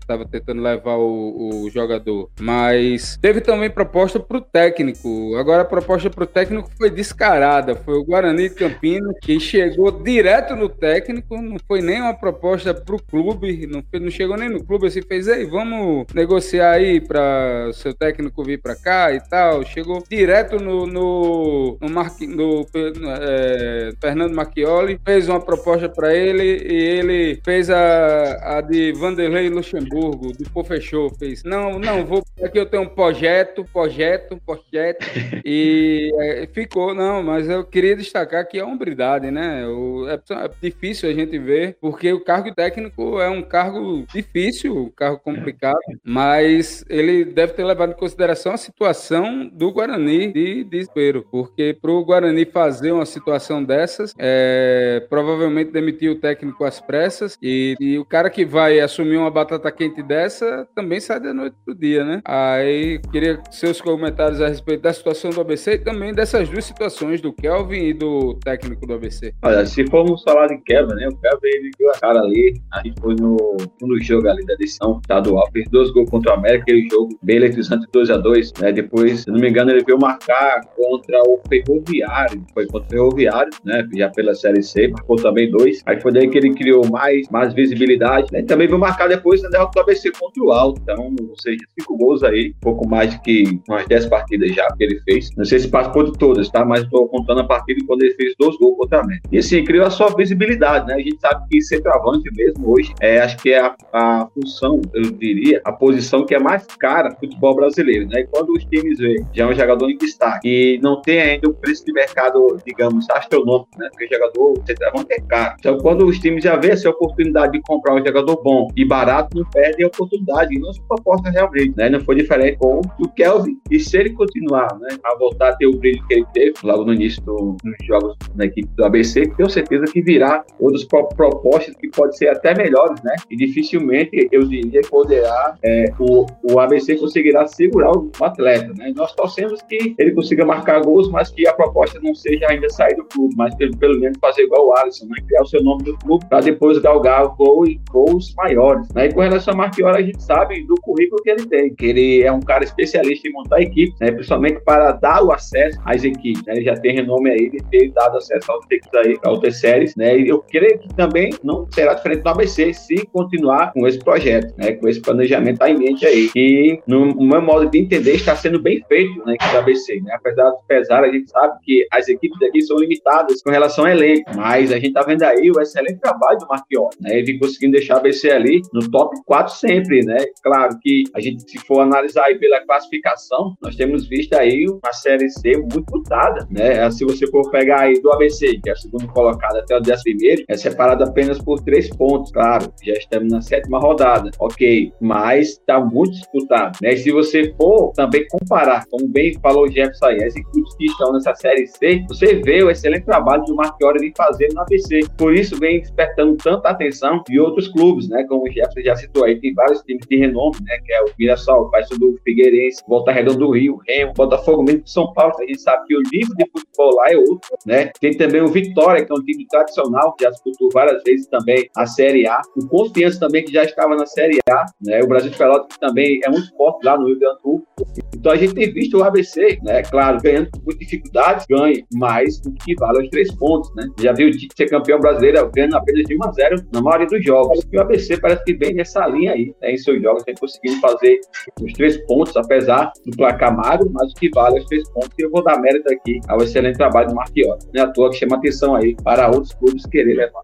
estava tentando levar o, o, jogador. Mas teve também proposta para o técnico. Agora a proposta para o técnico foi descarada. Foi o Guarani de Campinas que chegou direto no técnico. Não foi nem uma proposta para o clube. Não, não chegou nem no clube. Assim fez, ei, vamos negociar aí para seu técnico vir para cá e tal. Chegou direto no, no, no, Marqui, no é, Fernando Marchioli, fez uma proposta para ele e ele fez a, a de Vanderlei Luxemburgo, do Pô Fechou. Fez, não, não, vou. Aqui eu tenho um projeto, projeto, projeto. e é, ficou, não, mas eu queria destacar que é hombridade, né? O, é, é, difícil a gente ver, porque o cargo técnico é um cargo difícil, um cargo complicado, mas ele deve ter levado em consideração a situação do Guarani de desespero, porque para o Guarani fazer uma situação dessas, é, provavelmente demitir o técnico às pressas e, e, o cara que vai assumir uma batata quente dessa também sai da noite pro dia, né? Aí queria seus comentários a respeito da situação do ABC também dessas duas situações do Kelvin e do técnico do ABC. Olha, se formos falar de Kelvin, né? O Kelvin ele viu a cara ali, a gente foi no, no jogo ali da edição estadual, fez dois gols contra o América, aquele jogo bem eletrizante 2x2, né? Depois, se não me engano, ele veio marcar contra o Ferroviário, foi contra o Ferroviário, né? Já pela Série C, marcou também dois. Aí foi daí que ele criou mais, mais visibilidade, né? Também veio marcar depois na derrota do ABC contra o Alto, então, ou seja, cinco gols aí, pouco mais que umas dez partidas já que ele fez. Não sei se participou de todas, tá? Mas estou contando a partida quando ele fez dois gols contra a América. E assim, criou a sua visibilidade, né? A gente sabe que centroavante mesmo hoje, é, acho que é a, a função, eu diria, a posição que é mais cara do futebol brasileiro, né? E quando os times veem já é um jogador em destaque e não tem ainda um preço de mercado, digamos, astronômico, né? Porque jogador centroavante é caro. Então, quando os times já vê essa oportunidade de comprar um jogador bom e barato, não perdem a oportunidade. E não se proposta realmente, né? Não foi diferente com o Kelvin. E se ele continuar, né, a voltar ter o brilho que ele teve logo no início do, dos jogos na equipe do ABC, tenho certeza que virá outras propostas que podem ser até melhores, né? E dificilmente, eu diria, poderá é, o, o ABC conseguirá segurar o atleta, né? Nós torcemos que ele consiga marcar gols, mas que a proposta não seja ainda sair do clube, mas pelo, pelo menos fazer igual o Alisson, né? Criar o seu nome do clube para depois galgar gol e gols maiores, né? E com relação a Marquinhos, a gente sabe do currículo que ele tem, que ele é um cara especialista em montar equipes, né? Principalmente para dar o acesso às equipes, né? Ele já tem renome aí de ter dado acesso aos equipes aí, a outras séries, né? E eu creio que também não será diferente do ABC se continuar com esse projeto, né? Com esse planejamento tá em mente aí. E no meu modo de entender está sendo bem feito na equipe do ABC, né? Apesar do pesar, a gente sabe que as equipes daqui são limitadas com relação ao elenco, mas a gente tá vendo aí o excelente trabalho do Marquinhos, né? Ele conseguindo deixar a ABC ali no top 4 sempre, né? Claro que a gente, se for analisar aí pela classificação, nós temos visto aí uma Série C muito lutada, né? Se você for pegar aí do ABC, que é o segundo colocado até o 11 primeiro, é separado apenas por três pontos, claro. Já estamos na sétima rodada, ok. Mas está muito disputado, né? E se você for também comparar, como bem falou o Jefferson aí, as equipes que estão nessa Série C, você vê o excelente trabalho do Marchiori de fazer no ABC. Por isso vem despertando tanta atenção de outros clubes, né? Como o Jefferson já citou aí, tem vários times de renome, né? Que é o Mirassol, o Paysandu, Figueirense, Volta Redonda do Rio, Remo, Botafogo mesmo São Paulo. A gente sabe que o nível de futebol lá é outro, né? Tem também o Vitória, que é um time tradicional, que já disputou várias vezes também a Série A. O Confiança também, que já estava na Série A, né? O Brasil de Pelotas, que também é muito forte lá no Rio Grande do Sul. Então a gente tem visto o ABC, né? Claro, ganhando com muita dificuldade, ganha, mas o que vale os três pontos, né? Já viu o Tite ser campeão brasileiro ganhando apenas de 1 a 0 na maioria dos jogos. E o ABC parece que vem nessa linha aí, né? Em seus jogos, tem conseguido fazer os três pontos, apesar do placar magro, mas o que vale os três pontos. E eu vou dar mérito aqui ao excelente trabalho do Marquinhos. Não é à toa que chama atenção aí para outros clubes querer levar.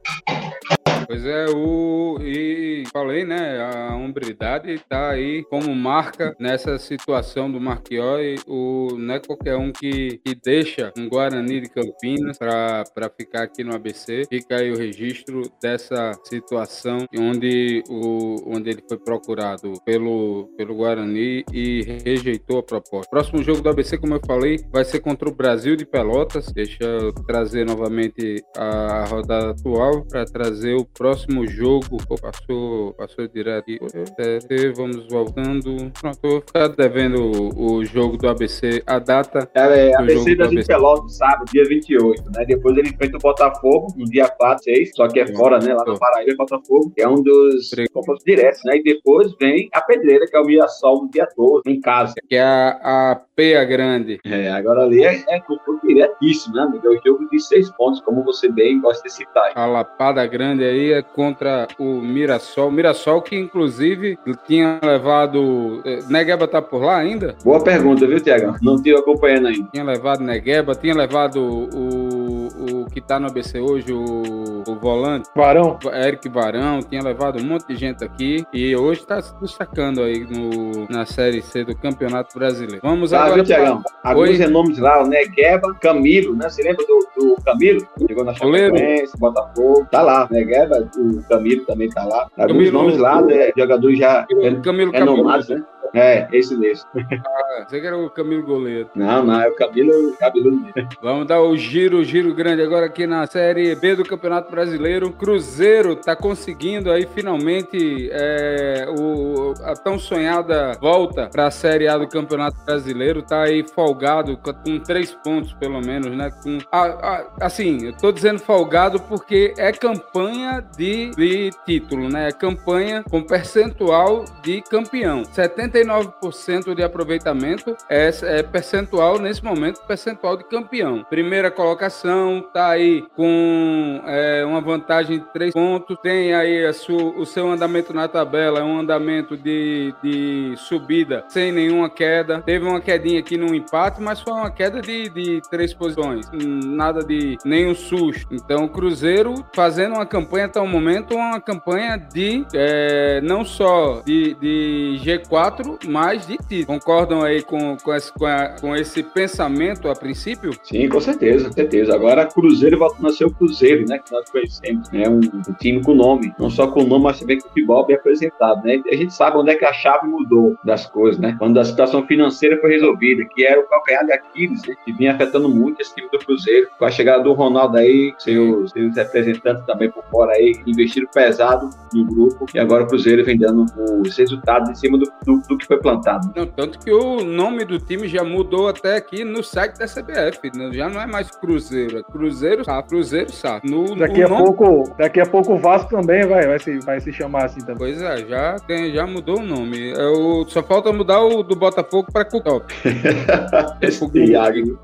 Pois é, o e falei, né? A hombridade está aí como marca nessa situação do Marquió, o, não é qualquer um que, que deixa um Guarani de Campinas para ficar aqui no ABC. Fica aí o registro dessa situação onde, o, onde ele foi procurado pelo, pelo Guarani e rejeitou a proposta. Próximo jogo do ABC, como eu falei, vai ser contra o Brasil de Pelotas. Deixa eu trazer novamente a rodada atual para trazer o próximo jogo. Passou, passou direto. É, vamos voltando. Pronto, eu vou ficar devendo o, o jogo do ABC, a data. É, é ABC da ABC. Pelotas, sábado, dia 28, né? Depois ele enfrenta o Botafogo no dia 4, 6, só que é fora, né? Lá no Paraíba, Botafogo, que é um dos confrontos diretos, né? E depois vem a Pedreira, que é o Mirassol no dia todo, em casa. Que é a, a Peia Grande. É, agora ali é, é confronto diretíssimo, né, amigo? É o jogo de seis pontos, como você bem gosta de citar. A Lapada Grande aí é contra o Mirassol. Mirassol que, inclusive, tinha levado... Eh, Negueba tá por lá ainda? Boa pergunta, viu, Tiago? Não tive acompanhando ainda. Tinha levado Negueba, tinha levado o, o que tá no ABC hoje, o, o volante. Varão. Eric Varão, tinha levado um monte de gente aqui e hoje tá se destacando aí no, na Série C do Campeonato Brasileiro. Vamos tá, agora... Tiagão? Alguns nomes lá, o Negueba, Camilo, né? Você lembra do, do Camilo? Chegou na Chapecoense, Botafogo, tá lá. Negueba, o Camilo também tá lá. Alguns Camilo, nomes lá, né? Jogadores já Camilo, renomados, né? É, esse mesmo. Ah, você que era o Camilo Goleiro. Não, não, é o Camilo, Camilo mesmo. Vamos dar o giro, giro grande agora aqui na Série B do Campeonato Brasileiro. Cruzeiro tá conseguindo aí finalmente é, o, a tão sonhada volta para a Série A do Campeonato Brasileiro. Tá aí folgado com três pontos pelo menos, né? Com, a, a, assim, eu tô dizendo folgado porque é campanha de, de título, né? É campanha com percentual de campeão. 70 39% de aproveitamento é, é, percentual, nesse momento, percentual de campeão. Primeira colocação, tá aí com é, uma vantagem de 3 pontos, tem aí o seu andamento na tabela, é um andamento de, de subida sem nenhuma queda. Teve uma quedinha aqui no empate, mas foi uma queda de, de três posições, nada de nenhum susto. Então, o Cruzeiro fazendo uma campanha até o momento, uma campanha de é, não só de, de G4, mais de ti. Concordam aí com, com, esse, com, a, com, esse pensamento a princípio? Sim, com certeza, com certeza. Agora, Cruzeiro o Cruzeiro, né? Que nós conhecemos. É né, um, um, time com nome. Não só com nome, mas também com futebol bem apresentado, né? A gente sabe onde é que a chave mudou das coisas, né? Quando a situação financeira foi resolvida, que era o calcanhar de Aquiles, né? que vinha afetando muito esse time do Cruzeiro. Com a chegada do Ronaldo aí, seus, seus representantes também por fora aí, investiram pesado no grupo. E agora o Cruzeiro vem dando os resultados em cima do, do, do que foi plantado. Não, tanto que o nome do time já mudou até aqui no site da CBF. Né? Já não é mais Cruzeiro, é Cruzeiro Sá, Cruzeiro Sá. No, daqui, a nome... pouco, daqui a pouco o Vasco também vai, vai, se, vai se chamar assim também. Pois é, já, tem, já mudou o nome. É o, só falta mudar o do Botafogo para Cutop.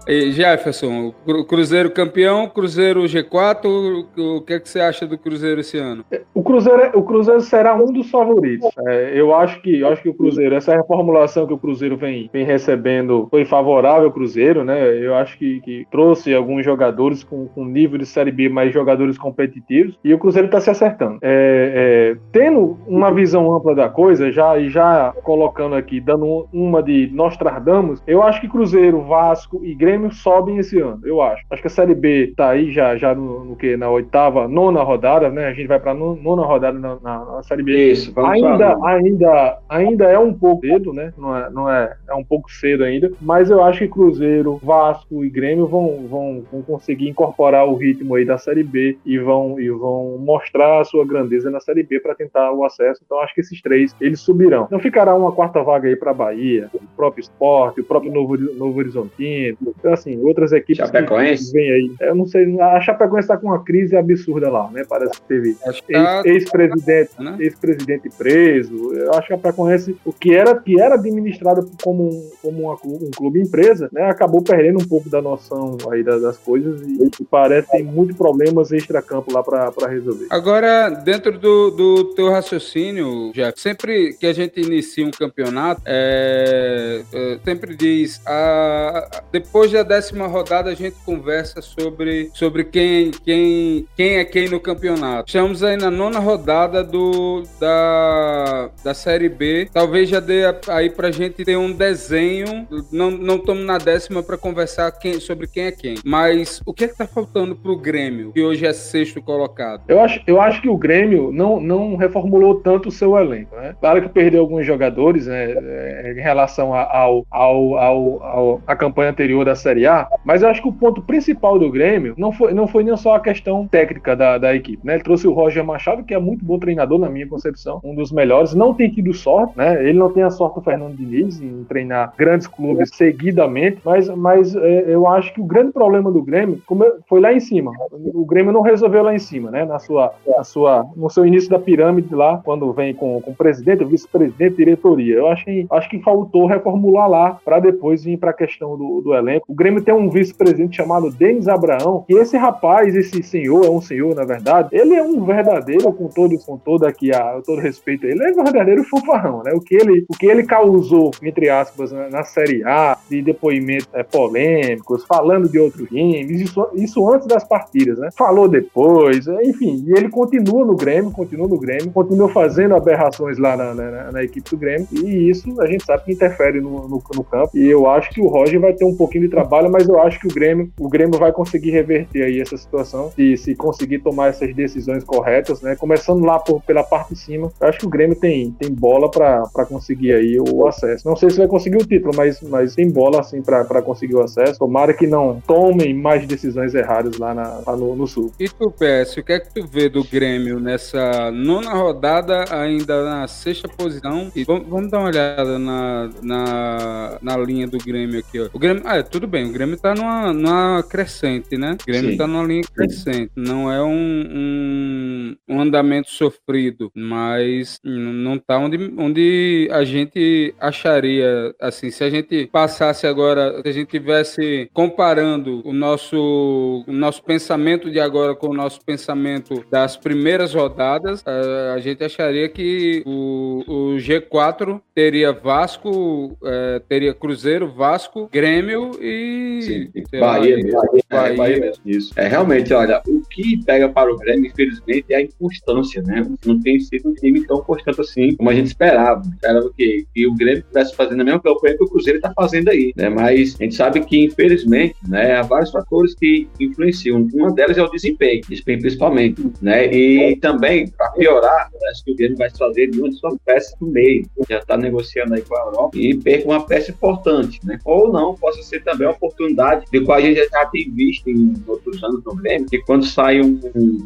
e Jefferson, Cruzeiro campeão, Cruzeiro G4, o que é que você acha do Cruzeiro esse ano? O Cruzeiro, é, o Cruzeiro será um dos favoritos. É, eu acho que eu acho que o Cruzeiro, essa reformulação que o Cruzeiro vem, vem recebendo foi favorável ao Cruzeiro, né? Eu acho que, que trouxe alguns jogadores com, com nível de Série B, mais jogadores competitivos, e o Cruzeiro está se acertando. É, é, tendo uma visão ampla da coisa, já, já colocando aqui, dando uma de Nostradamus, eu acho que Cruzeiro, Vasco e Grêmio sobem esse ano, eu acho. Acho que a Série B tá aí já, já no, no que? Na oitava, nona rodada, né? A gente vai para nona rodada na, na, na Série B. Isso, ainda, ainda, ainda é um pouco cedo, né? Não é, não é, é um pouco cedo ainda, mas eu acho que Cruzeiro, Vasco e Grêmio vão, vão, vão conseguir incorporar o ritmo aí da Série B e vão, e vão mostrar a sua grandeza na Série B para tentar o acesso. Então acho que esses três eles subirão. Não ficará uma quarta vaga aí para Bahia, o próprio Esporte, o próprio Novo, Novo Horizontino, então, assim, outras equipes Chapecoense. que vêm aí. Eu não sei, a Chapecoense está com uma crise absurda lá, né? Parece que teve tá ex-presidente né? ex-presidente preso. Eu acho que a Chapecoense, o que era que era administrado como um, como uma, um clube empresa, né, acabou perdendo um pouco da noção aí das, das coisas e, e parece tem muitos problemas extra-campo lá para resolver. Agora, dentro do, do teu raciocínio, já sempre que a gente inicia um campeonato, é, é, sempre diz, a, depois da décima rodada a gente conversa sobre, sobre quem, quem, quem é quem no campeonato. Estamos aí na nona rodada do, da, da Série B, talvez já dê aí pra gente ter um desenho. Não estamos na décima para conversar quem, sobre quem é quem. Mas o que é que tá faltando pro Grêmio, que hoje é sexto colocado? Eu acho, eu acho que o Grêmio não, não reformulou tanto o seu elenco, né? Claro que perdeu alguns jogadores, né? É, em relação ao, ao, ao, ao, a campanha anterior da Série A, mas eu acho que o ponto principal do Grêmio não foi, não foi nem só a questão técnica da, da equipe, né? Ele trouxe o Roger Machado, que é muito bom treinador, na minha concepção, um dos melhores. Não tem tido sorte, né? Ele não tem a sorte do Fernando Diniz em treinar grandes clubes seguidamente, mas, mas é, eu acho que o grande problema do Grêmio foi lá em cima. O Grêmio não resolveu lá em cima, né? Na sua, na sua, no seu início da pirâmide lá, quando vem com, com o presidente, vice-presidente, diretoria. Eu acho que, acho que faltou reformular lá para depois vir para a questão do, do elenco. O Grêmio tem um vice-presidente chamado Denis Abraão, e esse rapaz, esse senhor, é um senhor, na verdade, ele é um verdadeiro, com todo, com todo aqui, a, todo respeito ele, é um verdadeiro fanfarrão, né? O que ele, o que ele causou, entre aspas, na, na Série A, de depoimentos é, polêmicos, falando de outros times, isso, isso antes das partidas, né? Falou depois, é, enfim, e ele continua no Grêmio, continua no Grêmio, continua fazendo aberrações lá na, na, na equipe do Grêmio, e isso a gente sabe que interfere no, no, no, campo, e eu acho que o Roger vai ter um pouquinho de trabalho, mas eu acho que o Grêmio, o Grêmio vai conseguir reverter aí essa situação, e se conseguir tomar essas decisões corretas, né? Começando lá por, pela parte de cima, eu acho que o Grêmio tem, tem bola para conseguir aí o acesso. Não sei se vai conseguir o título, mas, mas tem bola assim para conseguir o acesso. Tomara que não tomem mais decisões erradas lá, na, lá no, no, Sul. E tu, PS, o que é que tu vê do Grêmio nessa nona rodada, ainda na sexta posição? E vamos, vamos dar uma olhada na, na, na linha do Grêmio aqui, ó. O Grêmio, ah, tudo bem, o Grêmio tá numa, numa crescente, né? O Grêmio Sim. tá numa linha crescente. Não é um, um, um andamento sofrido, mas não tá onde, onde a gente acharia, assim, se a gente passasse agora, se a gente tivesse comparando o nosso, o nosso pensamento de agora com o nosso pensamento das primeiras rodadas, a, a gente acharia que o, o G4 teria Vasco, é, teria Cruzeiro, Vasco, Grêmio e Sim, Bahia, lá, mesmo. Bahia. É, Bahia mesmo. Isso. É realmente, olha, o que pega para o Grêmio, infelizmente, é a inconstância, né? Não tem sido um time tão constante assim como a gente esperava. Esperava que, que o Grêmio estivesse fazendo a mesma campanha que o Cruzeiro está fazendo aí, né? Mas a gente sabe que, infelizmente, né, há vários fatores que influenciam. Uma delas é o desempenho, desempenho principalmente, né? E também, para piorar, parece que o Grêmio vai fazer de uma de suas peças do meio. Já está negociando aí com a Europa e perca uma peça importante, né? Ou não, possa ser também uma oportunidade de qual a gente já tem visto em outros anos no Grêmio, que quando sai um,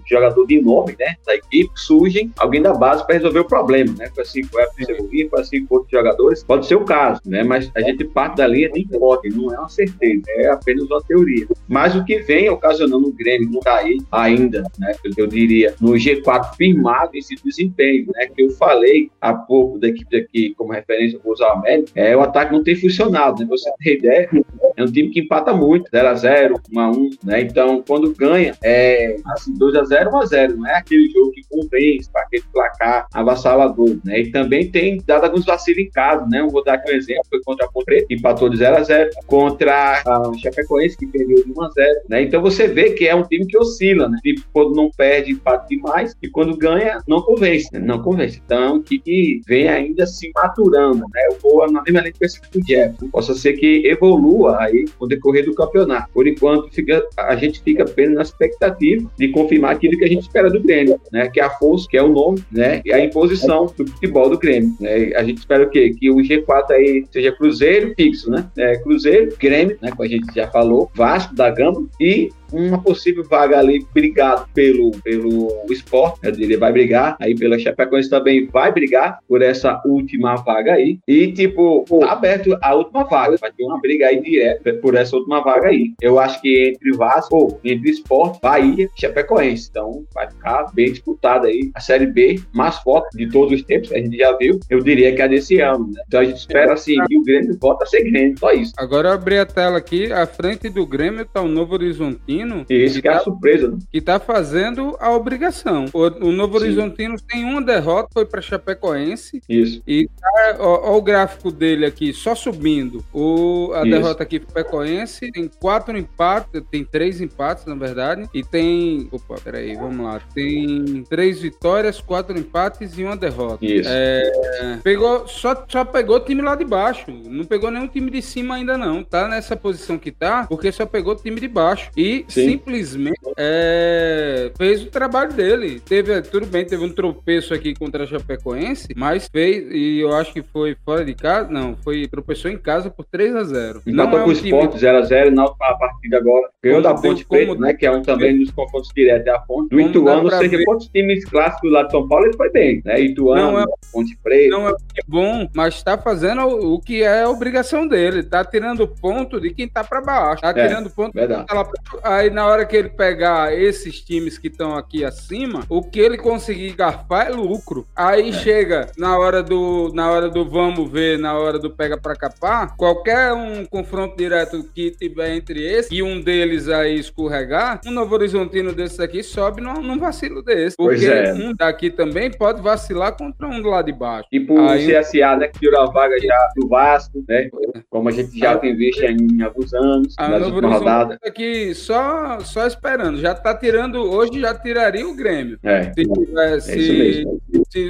jogador de nome, né, da equipe, surge alguém da base para resolver o problema, né? Foi assim com o Everton foi assim com outros jogadores, pode ser o caso, né? Mas a gente parte da linha de hipótese, não é uma certeza, é apenas uma teoria. Mas o que vem ocasionando o Grêmio não cair ainda, né? Eu diria, no G4 firmado esse desempenho, né? Que eu falei há pouco da equipe aqui como referência, vou usar o América, é, o ataque não tem funcionado, né? Você tem ideia, é um time que empata muito, 0x0, 1x1, né? Então, quando ganha, é assim, 2x0, 1x0, não é aquele jogo que convence para aquele placar avassalador, né? E também tem dado alguns vacilos em casa, né? Eu vou dar aqui um exemplo, foi contra a Ponte que empatou de 0x0, contra a Chapecoense, que perdeu de 1x0, né? Então você vê que é um time que oscila, né? Tipo, quando não perde, empata demais, e quando ganha, não convence, né? Não convence. Então, que, que vem ainda se maturando, né? Eu vou na mesma linha com o Jeff. Possa ser que evolua aí no decorrer do campeonato. Por enquanto, fica, a gente fica apenas na expectativa de confirmar aquilo que a gente espera do Grêmio, né? Que é a força, que é o nome, né? E a imposição do futebol do Grêmio. Né? A gente espera o quê? Que o G4 aí seja Cruzeiro fixo, né? É, Cruzeiro, Grêmio, né? Como a gente já falou, Vasco da Gama e uma possível vaga ali brigado pelo, pelo esporte, né? ele vai brigar, aí pela Chapecoense também vai brigar por essa última vaga aí, e tipo, tá aberto a última vaga, vai ter uma briga aí direta por essa última vaga aí. Eu acho que entre Vasco, ou entre Esporte, Bahia Chapecoense, então vai ficar bem disputado aí a Série B mais forte de todos os tempos, a gente já viu, eu diria que é desse ano, né? Então a gente espera assim, que o Grêmio volta a ser Grêmio, só isso. Agora eu abri a tela aqui, à frente do Grêmio tá o Novo Horizontino. Isso que, que é tá, a surpresa. Né? Que tá fazendo a obrigação. O, o Novo Sim. Horizontino tem uma derrota, foi para Chapecoense. Isso. E tá, ó, ó, o gráfico dele aqui, só subindo. O, a Isso. derrota aqui Chapecoense tem quatro empates, tem três empates, na verdade, e tem. Opa, peraí, vamos lá. Tem três vitórias, quatro empates e uma derrota. Isso. É, pegou, só, só pegou time lá de baixo. Não pegou nenhum time de cima ainda, não. Tá nessa posição que tá, porque só pegou time de baixo. E Sim. simplesmente é, fez o trabalho dele. Teve, tudo bem, teve um tropeço aqui contra a Chapecoense, mas fez, e eu acho que foi fora de casa. Não, foi tropeçou em casa por 3 a 0 Não Empatou é com o Sport 0x0 na partida agora. Ganhou da Ponte Preta, né? Que é um também dos confrontos diretos da Ponte. Do Ituano, ou seja, quantos times clássicos lá de São Paulo ele foi bem, né? Ituano, Não é- Ponte Preta. não é muito bom, mas está fazendo o, que é obrigação dele. Tá tirando ponto de quem tá para baixo. Tá É. tirando ponto Verdade. Tá lá Aí na hora que ele pegar esses times que estão aqui acima, o que ele conseguir garfar é lucro. Aí chega na hora do na hora do vamos ver, na hora do pega pra capar, qualquer um confronto direto que tiver entre esses e um deles aí escorregar, um Novo Horizontino desses aqui sobe num, num vacilo desse. Pois Porque é. um daqui também pode vacilar contra um do lado de baixo. Tipo Aí- o CSA, né? Que tirou a vaga já do Vasco, né? Como a gente já tem visto em alguns anos, A nas Novo últimas rodadas. tá aqui só, só esperando. Já tá tirando, hoje já tiraria o Grêmio. É, Se, tiver- é se-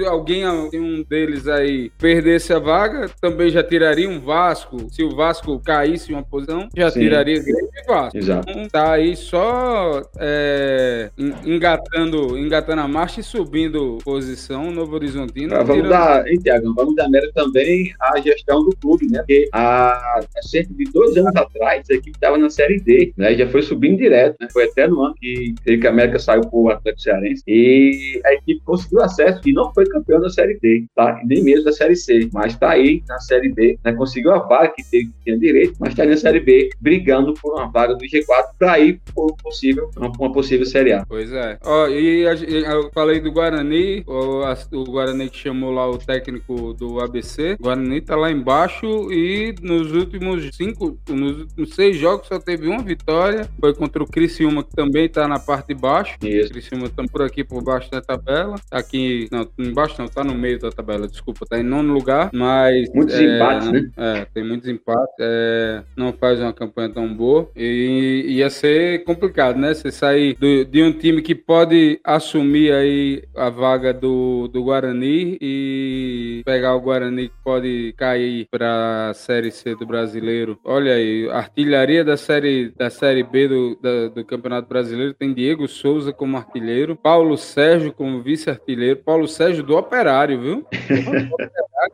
alguém, um deles aí, perdesse a vaga, também já tiraria um Vasco. Se o Vasco caísse uma posição, já Sim. tiraria Grêmio e Vasco. Exato. Então, tá aí só é, en- engatando, engatando a marcha e subindo posição no Novo Horizontino. Vamos tirando- dar, hein, Tiago? Vamos dar mérito também à gestão do clube, né? Porque há, cerca de dois anos atrás, a equipe estava na Série D, né? Já foi subindo direto, né? Foi até no ano que, que a América saiu pro Atlético Cearense. E a equipe conseguiu acesso e não foi campeão da Série D, tá? Nem mesmo da Série C. Mas tá aí na Série B, né? Conseguiu a vaga que tinha direito, mas tá aí na Série B, brigando por uma vaga do G4 para ir por possível, uma, possível Série A. Pois é. Ó, e a- eu falei do Guarani, o, a- o Guarani que chamou lá o técnico do ABC. O Guarani tá lá embaixo e nos últimos cinco, nos últimos seis jogos só teve uma vitória. Foi contra o Criciúma, que também tá na parte de baixo. O Isso. Criciúma tá por aqui por baixo da tabela. Tá aqui, não, embaixo não, tá no meio da tabela, desculpa, tá em nono lugar, mas. Muitos é, empates, né? É, tem muitos empates. é, não faz uma campanha tão boa. E ia ser complicado, né? Você sair do- de um time que pode assumir aí a vaga do, do Guarani e pegar o Guarani pode cair para a Série C do Brasileiro. Olha aí, artilharia da Série, da série B do, da- do Campeonato Brasileiro tem Diego Souza como artilheiro, Paulo Sérgio como vice-artilheiro, Paulo Sérgio do Operário, viu?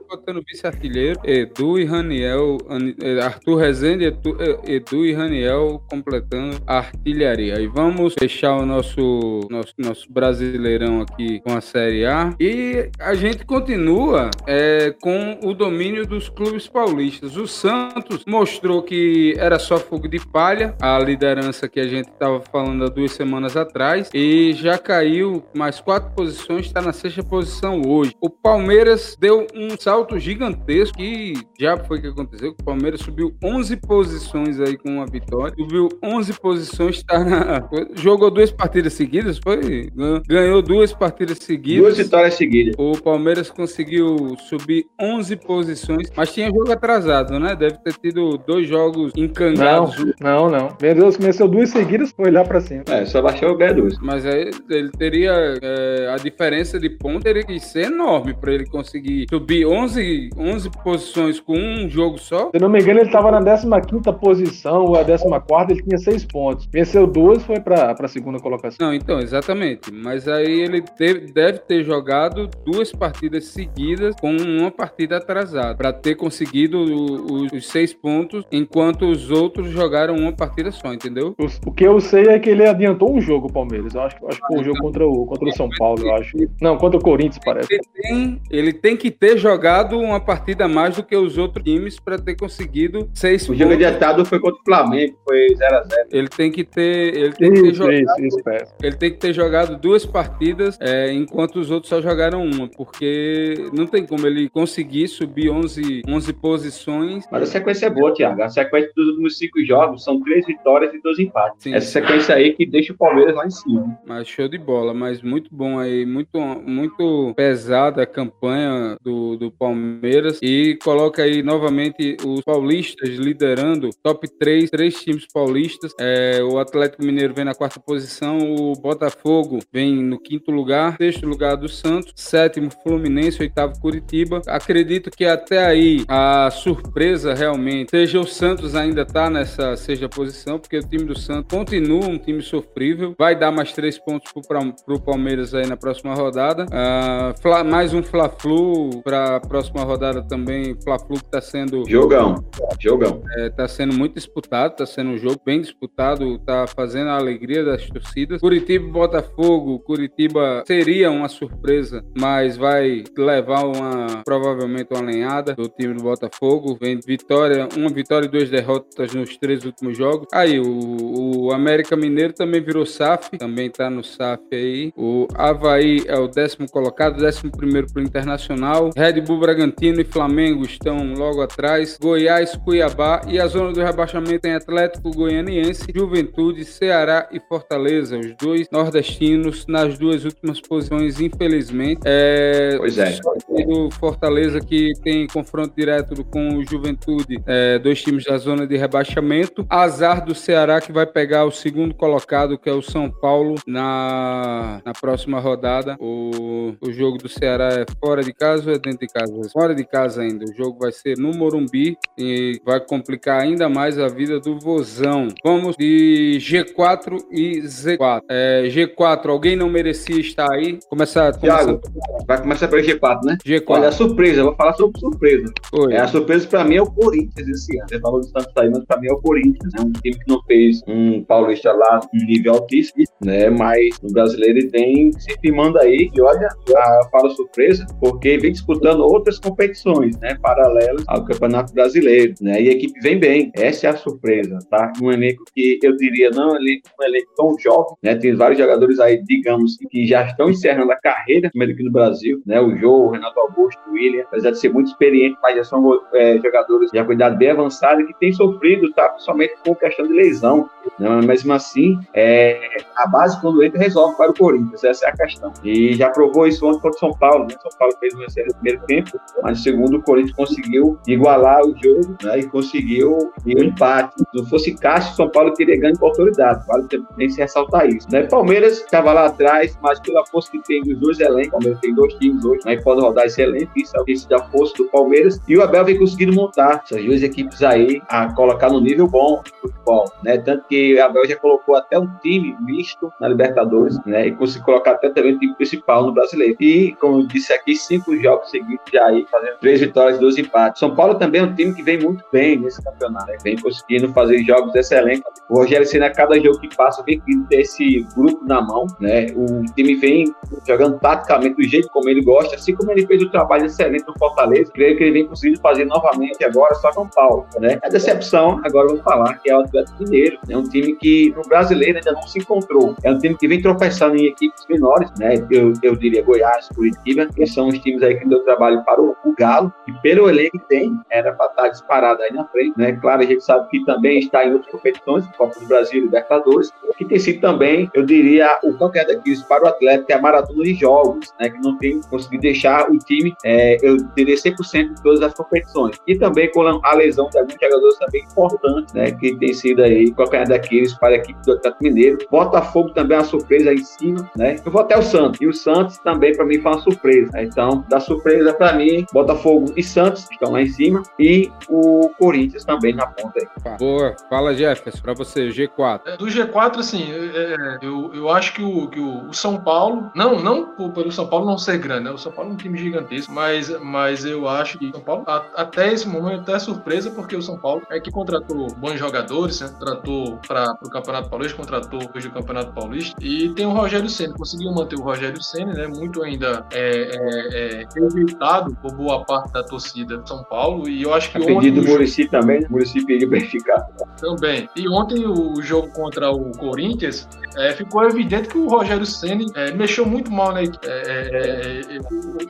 Botando vice-artilheiro, Edu e Raniel, Ani- eh, Arthur Rezende, Edu, eh, Edu e Raniel completando a artilharia. E vamos fechar o nosso, nosso, nosso brasileirão aqui com a Série A. E a gente continua eh, com o domínio dos clubes paulistas. O Santos mostrou que era só fogo de palha, a liderança que a gente estava falando há duas semanas atrás, e já caiu mais quatro posições, está na sexta posição hoje. O Palmeiras deu um salto gigantesco que já foi o que aconteceu. O Palmeiras subiu 11 posições aí com uma vitória, subiu 11 posições, está na jogou duas partidas seguidas, foi ganhou duas partidas seguidas. Duas vitórias seguidas. O Palmeiras conseguiu subir 11 posições, mas tinha jogo atrasado, né? Deve ter tido dois jogos Não, encangados. não, não. Meu Deus, começou duas seguidas, foi lá pra cima. É, só baixou o ganha duas. Mas aí ele teria. é, a diferença de ponto teria que ser enorme para ele conseguir subir 11, 11 posições com um jogo só. Se eu não me engano, ele tava na 15 posição, ou a 14, ele tinha seis pontos. Venceu duas, foi pra, pra segunda colocação. Não, então, exatamente. Mas aí ele teve- deve ter jogado duas partidas seguidas com uma partida atrasada, para ter conseguido o- os, os seis pontos, enquanto os outros jogaram uma partida só, entendeu? O, o que eu sei é que ele adiantou um jogo, o Palmeiras. Eu acho, acho que foi um jogo contra o, contra o São Paulo, eu acho. Não, contra o Corinthians, parece. Ele tem, ele tem que ter jogado uma partida a mais do que os outros times para ter conseguido seis O jogo pontos. adiantado foi contra o Flamengo, foi 0x0. Ele tem que ter, ele tem que ter Isso, jogado, isso, isso, peço. ele tem que ter jogado duas partidas, é, enquanto os outros só jogaram uma, porque não tem como ele conseguir subir 11, 11 posições. Mas a sequência é boa, Thiago. A sequência dos últimos cinco jogos são três vitórias e dois empates. Sim. Essa sequência aí que deixa o Palmeiras lá em cima. Mas show de bola, mas muito bom aí, muito, muito pesada a campanha do, do Palmeiras e coloca aí novamente os paulistas liderando top 3, três times paulistas. É, o Atlético Mineiro vem na quarta posição, o Botafogo vem no quinto lugar, sexto lugar do Santos, sétimo Fluminense, oitavo Curitiba. Acredito que até aí a surpresa realmente seja o Santos ainda tá nessa sexta posição, porque o time do Santos continua um time sofrível, vai dar mais três pontos para o Palmeiras aí na próxima rodada. Uh, mais um Fla-Flu para a próxima rodada também, Fla-Flu que está sendo... Jogão, jogão. Está é, sendo muito disputado, está sendo um jogo bem disputado, está fazendo a alegria das torcidas. Curitiba e Botafogo, Curitiba seria uma surpresa, mas vai levar uma provavelmente uma lenhada do time do Botafogo. Vem vitória, uma vitória e duas derrotas nos três últimos jogos. Aí o, o América Mineiro também virou SAF, também tá no SAF aí. O Havaí é o décimo colocado, décimo primeiro pro Internacional. Red Bull Bragantino e Flamengo estão logo atrás. Goiás, Cuiabá e a zona do rebaixamento em Atlético Goianiense, Juventude, Ceará e Fortaleza. Os dois nordestinos nas duas últimas posições, infelizmente. É, pois é. O Fortaleza que tem confronto direto com o Juventude, é, dois times da zona de rebaixamento. Azar do Ceará que vai pegar o segundo colocado, que é o São Paulo, na, na próxima rodada. O, o jogo do Ceará é fora de casa ou é dentro de casa? Fora de casa ainda. O jogo vai ser no Morumbi e vai complicar ainda mais a vida do Vozão. Vamos de G4 e Z4. É, G4, alguém não merecia estar aí? Começar, Thiago, vai começar pelo G4, né? G4. Olha, a surpresa, eu vou falar sobre surpresa. Oi. É, a surpresa para mim é o Corinthians esse ano. Você falou do Santos aí, mas para mim é o Corinthians, né? Um time que não fez um paulista lá um nível altíssimo, né? Mas o brasileiro tem se firmando aí. E olha, a, falo surpresa, porque vem disputando outras competições, né? Paralelas ao Campeonato Brasileiro, né? E a equipe vem bem. Essa é a surpresa, tá? Um elenco que eu diria não é um elenco tão jovem, né? Tem vários jogadores aí, digamos, que já estão encerrando a carreira primeiro aqui no Brasil, né? O Jô, o Renato Augusto, o William, apesar de ser muito experiente, mas já são é, jogadores já com idade bem avançada que têm sofrido, tá? Principalmente com questão de lesão, Mas mesmo assim, é, a base quando entra resolve para o Corinthians, essa é a questão. E já provou isso ontem contra o São Paulo, né? São Paulo fez um excelente primeiro tempo, mas no segundo o Corinthians conseguiu igualar o jogo, né? E conseguiu o um empate. Se não fosse Cássio, São Paulo teria ganho com autoridade, vale também se ressaltar isso, né? Palmeiras estava lá atrás, mas pela força que tem os dois elencos, Palmeiras tem dois times hoje, né? Pode rodar esse elenco, isso é isso da força do Palmeiras, e o Abel vem conseguindo montar essas duas equipes aí a colocar no nível bom de futebol, né? Tanto que o Abel já colocou até um time misto na Libertadores, né? E conseguiu colocar até também o time principal no brasileiro. E, como eu disse aqui, cinco jogos seguidos já aí, fazendo três vitórias e dois empates. São Paulo também é um time que vem muito bem nesse campeonato, né? Vem conseguindo fazer jogos excelentes. O Rogério Senna, cada jogo que passa, vem ter esse grupo na mão, né? O time vem jogando taticamente do jeito como ele gosta, assim como ele fez o trabalho excelente no Fortaleza. Creio que ele vem conseguindo fazer novamente agora só com Paulo, né? A decepção, agora vamos falar, que é o Atlético Mineiro. É um time que no brasileiro ainda não se encontrou. É um time que vem tropeçando em equipes menores, né? Eu, eu diria Goiás, Curitiba, que são os times aí que deu trabalho para o, o Galo. E pelo elenco que tem, era para estar disparado aí na frente, né? Claro, a gente sabe que também está em outras competições, Copa do Brasil, Libertadores, que tem sido também, eu diria, o qualquer daqueles para o Atlético é a maratona de jogos, né? Que não tem conseguido deixar o time, é, eu diria, 100% de todas as competições. E também com a lesão de alguns jogadores também importantes, né? Que tem sido aí qualquer daqueles para a equipe do Atlético Mineiro. Botafogo também é uma surpresa aí em cima, né? Eu vou até o Santos. E o Santos também, para mim, foi uma surpresa. Né? Então, da surpresa para mim, Botafogo e Santos estão lá em cima. E o Corinthians também na ponta aí. Boa. Fala, Jefferson, para você, G4. É, do G4, assim, é, eu, eu acho que, o, que o, o São Paulo, não, não pelo São Paulo não ser grande, né? O São Paulo é um time gigantesco, mas, mas eu acho que o São Paulo, a, até esse momento, até surpresa, porque o São Paulo é que contratou bons jogadores, né? Contratou para o Campeonato Paulista, contratou hoje o Campeonato Paulista, e tem o Rogério Senna, conseguiu manter o Rogério Senna, né? Muito ainda é, é, é rejeitado por boa parte da torcida de São Paulo, e eu acho que. A pedido do Murici também, o Murici pediu para ficar. Também. E ontem o jogo contra o Corinthians, é, ficou evidente que o Rogério Senna é, mexeu muito mal na equipe. É, é,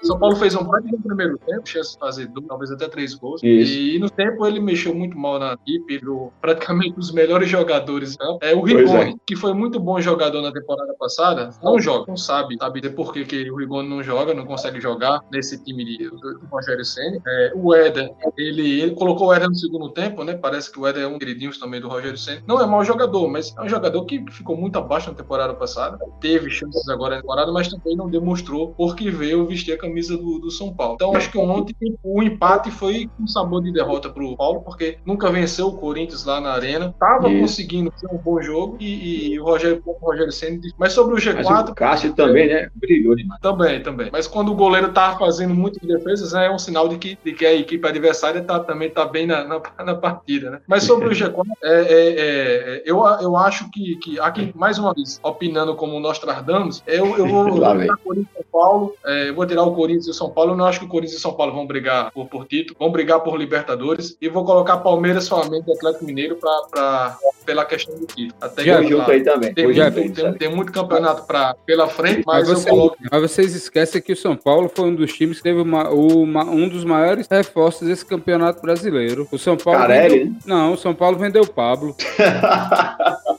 São Paulo fez um baita no primeiro tempo, chance de fazer dois, talvez até três gols. Isso. E no tempo ele mexeu muito mal na equipe, praticamente os melhores jogadores Libertadores. Né? É o Rigoni, é. que foi muito bom jogador na temporada passada, não joga, não sabe, sabe por que, que o Rigoni não joga, não consegue jogar nesse time de, do, Rogério Senna. É, o Éder, ele, ele colocou o Éder no segundo tempo, né? Parece que o Éder é um queridinho também do Rogério Senna. Não é mau jogador, mas é um jogador que ficou muito abaixo na temporada passada. Teve chances agora na temporada, mas também não demonstrou porque veio vestir a camisa do, do São Paulo. Então acho que ontem o empate foi um sabor de derrota para o Paulo, porque nunca venceu o Corinthians lá na Arena. Tava Isso. Conseguindo um bom jogo e, e o Rogério, o Rogério Senna. Mas sobre o G4. Mas o Cássio também, né? Brilhou demais. Também, também. Mas quando o goleiro tá fazendo muitas defesas, né, é um sinal de que, de que a equipe adversária tá, também tá bem na, na, na partida, né? Mas sobre o G4, é, é, é, eu, eu acho que, que aqui, mais uma vez, opinando como nós tardamos, eu, eu vou tirar o Corinthians e São Paulo, é, vou tirar o Corinthians e o São Paulo. Eu não acho que o Corinthians e o São Paulo vão brigar por, por título, vão brigar por Libertadores e vou colocar Palmeiras, Flamengo e Atlético Mineiro pra, pra, pela questão do título. Até já junto aí também. Tem, muito, tem, tem, tem, muito campeonato pra, pela frente, mas, mas, você, coloco... mas vocês esquecem que o São Paulo foi um dos times que teve uma, uma, um dos maiores reforços desse campeonato brasileiro. O São Paulo. Carelli, vendeu... Não, o São Paulo vendeu o Pablo.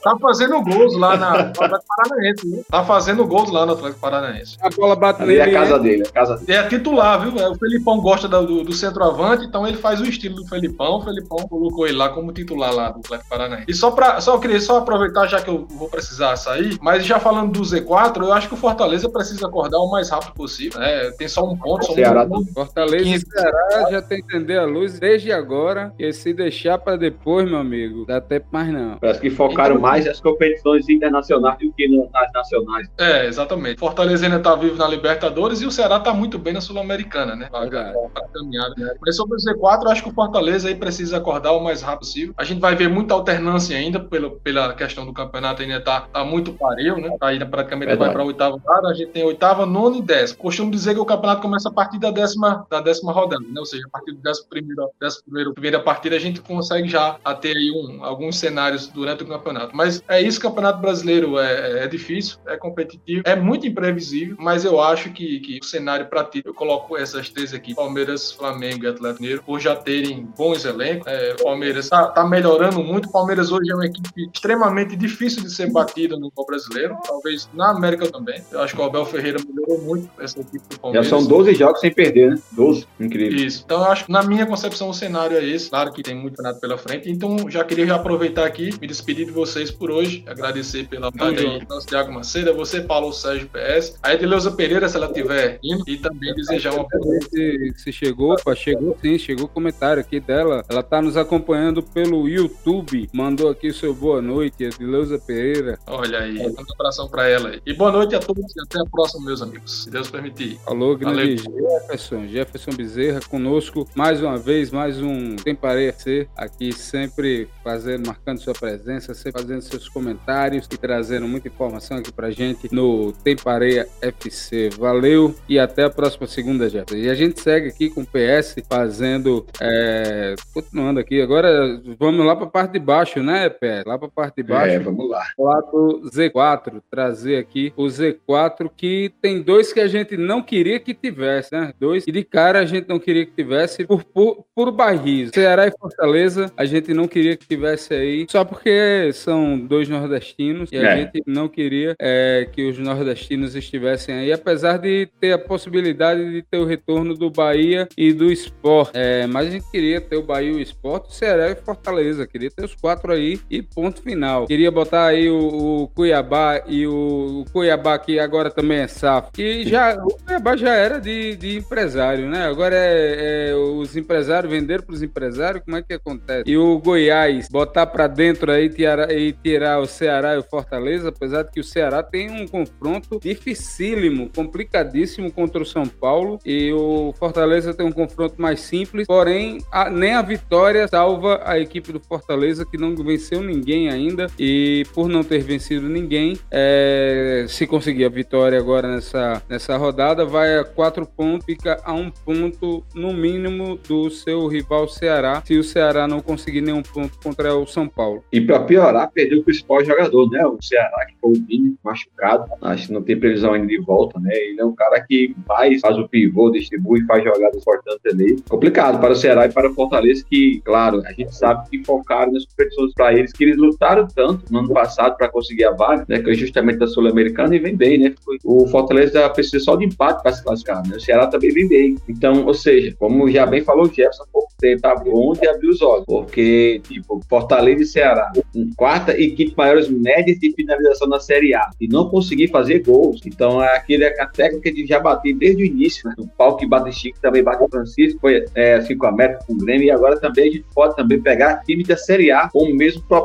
tá fazendo gols lá na Atlético Paranaense, né? Tá fazendo gols lá no Atlético Paranaense. A bola bate nele. É a casa dele, é a casa dele. É titular, viu? O Felipão gosta do, do, centroavante, então ele faz o estilo do Felipão. O Felipão colocou ele lá como titular lá do Atlético Paranaense. E só só queria só aproveitar, já que eu vou precisar sair, mas já falando do Z4, eu acho que o Fortaleza precisa acordar o mais rápido possível. Né? Tem só um ponto, só Ceará, um ponto. Fortaleza e Ceará já tem que entender a luz desde agora, e se deixar para depois, meu amigo, dá tempo mais não. Parece que focaram então, mais as competições internacionais do que nas nacionais. É, exatamente. Fortaleza ainda tá vivo na Libertadores e o Ceará tá muito bem na Sul-Americana, né? Pra, pra caminhada. Mas sobre o Z4, eu acho que o Fortaleza aí precisa acordar o mais rápido possível. A gente vai ver muita alternância ainda pelo, pela questão do campeonato, ainda tá, tá muito parelho, né? Tá ainda praticamente Verdade. vai pra oitava rodada. A gente tem oitava, nona e décima. Costumo dizer que o campeonato começa a partir da décima, da décima rodada, né? Ou seja, a partir do décimo primeiro, décimo primeiro primeira partida, a gente consegue já ter aí um, alguns cenários durante o campeonato. Mas é isso, o campeonato brasileiro é, é difícil, é competitivo, é muito imprevisível, mas eu acho que, que o cenário para ti, eu coloco essas três aqui, Palmeiras, Flamengo e Atlético Mineiro, por já terem bons elencos. É, Palmeiras tá, tá, melhorando muito. Palmeiras hoje é uma equipe extremamente difícil de ser batida no brasileiro, talvez na América também. Eu acho que o Abel Ferreira melhorou muito essa equipe do Palmeiras. Já são 12 jogos sem perder, né? 12, incrível. Isso. Então eu acho que na minha concepção o cenário é esse. Claro que tem muito nada pela frente. Então já queria já aproveitar aqui, me despedir de vocês por hoje, agradecer pela vontade aí, nosso Thiago Macedo, você, Paulo Sérgio PS, a Edileuza Pereira, se ela estiver indo, e também desejar uma boa se, se chegou, opa, chegou sim, chegou o comentário aqui dela. Ela tá nos acompanhando pelo YouTube, mandou aqui o seu boa noite, Edileuza Pereira. Olha aí, um abração para ela aí. E boa noite a todos e até a próxima, meus amigos, se Deus permitir. Alô, grande Jefferson, Jefferson Bezerra conosco, mais uma vez, mais um Tem Parecer, aqui sempre fazendo, marcando sua presença, sempre fazendo seus comentários e trazendo muita informação aqui pra gente no Tempareia FC. Valeu e até a próxima segunda, Jefferson. E a gente segue aqui com o PS fazendo, é, continuando aqui, agora vamos lá pra parte de baixo, né, PS? Lá pra parte de baixo. É, vamos lá. Do Z4, trazer aqui o Z4 que tem dois que a gente não queria que tivesse, né? Dois e de cara a gente não queria que tivesse por, por, por barris. Ceará e Fortaleza a gente não queria que tivesse aí, só porque são dois nordestinos e a é. gente não queria é, que os nordestinos estivessem aí, apesar de ter a possibilidade de ter o retorno do Bahia e do Sport. É, mas a gente queria ter o Bahia e o Sport, Ceará e Fortaleza. Queria ter os quatro aí e ponto final. Queria botar aí o, o Cuiabá e o, o, Cuiabá que agora também é SAF. Que já, o Cuiabá já era de, de empresário, né? Agora é, é os empresários venderam para os empresários. Como é que acontece? E o Goiás botar para dentro aí tirar, e tirar o Ceará e o Fortaleza, apesar de que o Ceará tem um confronto dificílimo, complicadíssimo contra o São Paulo e o Fortaleza tem um confronto mais simples, porém a, nem a vitória salva a equipe do Fortaleza que não venceu ninguém ainda e por não ter vencido ninguém, é, se conseguir a vitória agora nessa, nessa rodada, vai a quatro pontos, fica a um ponto no mínimo do seu rival Ceará, se o Ceará não conseguir nenhum ponto contra o São Paulo. E para piorar, perdeu o principal jogador, né? O Ceará, que foi o Vini, machucado. Acho que não tem previsão ainda de volta, né? Ele é um cara que vai, faz o pivô, distribui, faz jogadas importantes ali. Complicado para o Ceará e para o Fortaleza, que, claro, a gente sabe que focaram nas competições para eles, que eles lutaram tanto no ano passado para conseguir a vaga, né? Que é justamente da Sul-Americana e vem bem, né? O Fortaleza precisa só de empate para se classificar, né? O Ceará também vem bem. Então, ou seja, como já bem falou o Jefferson pouco tempo, tá bom de abrir os olhos, porque, tipo, Fortaleza e Ceará, quarta equipe maiores médias de finalização na Série A, e não conseguir fazer gols. Então, é aquele, a técnica de já bater desde o início, né? O pau que bate Chico também bate Francisco, foi é, assim com a América, com o Grêmio, e agora também a gente pode também pegar time da Série A com o mesmo problema,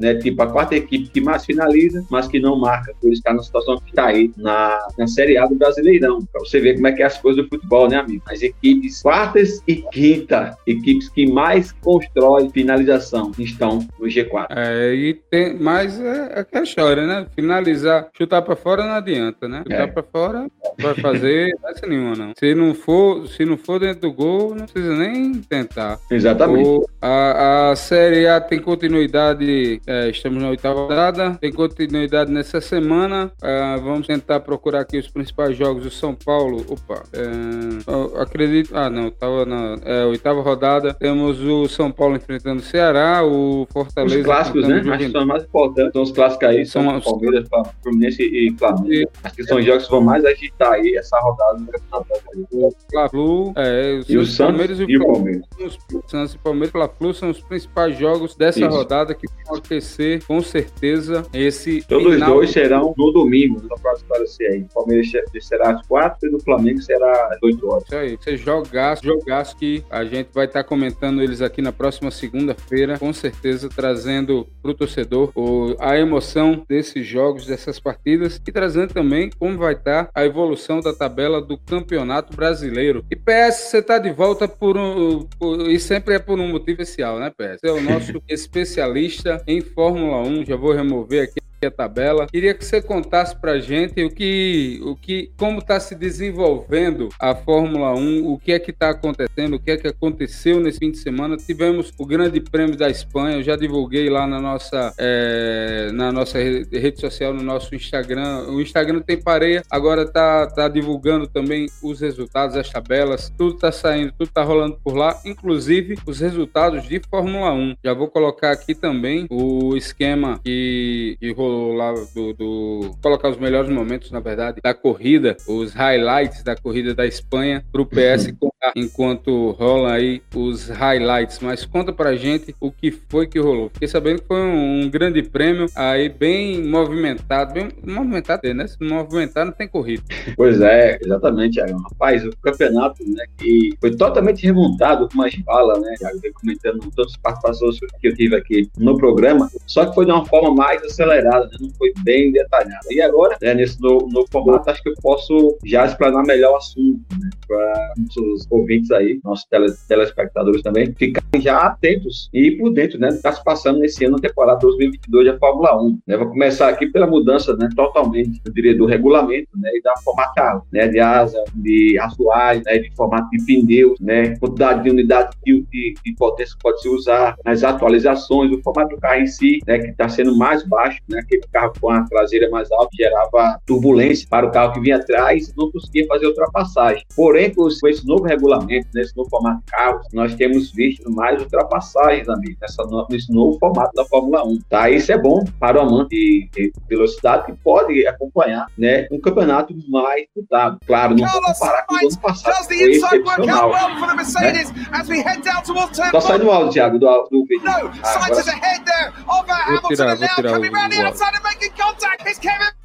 né? Tipo, a quarta equipe que mais finaliza, mas que não marca, por estar na situação que está aí na, na Série A do Brasileirão. Pra você ver como é que é as coisas do futebol, né, amigo? As equipes quartas e quinta, equipes que mais constroem finalização, estão no G4. É, e tem, mas é, é a história, né? Finalizar, chutar para fora não adianta, né? Chutar é. para fora vai fazer essa nenhuma, não. Se não for, se não for dentro do gol, não precisa nem tentar. Exatamente. O, a, a Série A tem continuidade, é, estamos na oitava rodada, tem continuidade nessa semana. É, vamos tentar procurar aqui os principais jogos do São Paulo. Opa, é, acredito. Ah, não, tava na é, oitava rodada. Temos o São Paulo enfrentando o Ceará, o Fortaleza. Os clássicos, né? Acho que são mais importantes. São os clássicos aí, são, são Palmeiras, Fluminense e Flamengo. E, Acho que são jogos que vão mais agitar aí essa rodada do O Fla-Flu, é, e o Santos e o Palmeiras. O Santos e o Palmeiras e Fla-Flu são os principais jogos dessa Isso. rodada que acontecer com certeza esse Todos os dois serão no domingo, só para esclarecer aí. O Palmeiras será às quatro e o Flamengo será às oito horas. Isso aí, você jogaço, jogaço que a gente vai estar tá comentando eles aqui na próxima segunda-feira, com certeza trazendo para o torcedor a emoção desses jogos, dessas partidas e trazendo também como vai estar tá a evolução da tabela do Campeonato Brasileiro. E PS, você está de volta por um, por, e sempre é por um motivo especial, né, PS? Você é o nosso especialista em Fórmula 1. Já vou remover aqui a tabela. Queria que você contasse para gente o que, o que, como está se desenvolvendo a Fórmula 1, o que é que está acontecendo, o que é que aconteceu nesse fim de semana. Tivemos o Grande Prêmio da Espanha, eu já divulguei lá na nossa, é, na nossa rede social, no nosso Instagram. O Instagram tem pareia, agora tá, tá divulgando também os resultados, as tabelas, tudo está saindo, tudo está rolando por lá, inclusive os resultados de Fórmula 1. Já vou colocar aqui também o esquema que, que rolou lá do, do, colocar os melhores momentos, na verdade, da corrida, os highlights da corrida da Espanha para o PS uhum. contar enquanto rolam aí os highlights. Mas conta pra gente o que foi que rolou. Fiquei sabendo que foi um, um grande prêmio aí bem movimentado, bem movimentado, né? Se movimentar, não tem corrida. Pois é, exatamente. Rapaz, o campeonato, né, que foi totalmente remontado com mais bala, né? Já comentando todas as participações que eu tive aqui no programa, só que foi de uma forma mais acelerada né? não foi bem detalhada. E agora, né, nesse novo, novo, formato, acho que eu posso já explanar melhor o assunto, né, os ouvintes aí, nossos tele, telespectadores também, ficarem já atentos e por dentro, né, do que está se passando nesse ano, temporada 2022 da Fórmula 1. Né? Vou começar aqui pela mudança, né, totalmente, eu diria, do regulamento, né, e da formatada, né, de asa, de assoalho, né, de formato de pneus, né, quantidade de unidade de, de, de potência que pode se usar, as atualizações, o formato do carro em si, né, que está sendo mais baixo, né, aquele carro com a traseira mais alta gerava turbulência para o carro que vinha atrás não conseguia fazer ultrapassagem. Porém, com esse novo regulamento, nesse novo formato de carros, nós temos visto mais ultrapassagens, amigo, nessa, nesse novo formato da Fórmula 1. Tá? Isso é bom para o amante de velocidade que pode acompanhar né, um campeonato mais disputado. Claro, não vou comparar com o ano passado, foi excepcional. Né? Tá saindo o áudio, Thiago, do, do vídeo. Ah, vou tirar, vou tirar o, o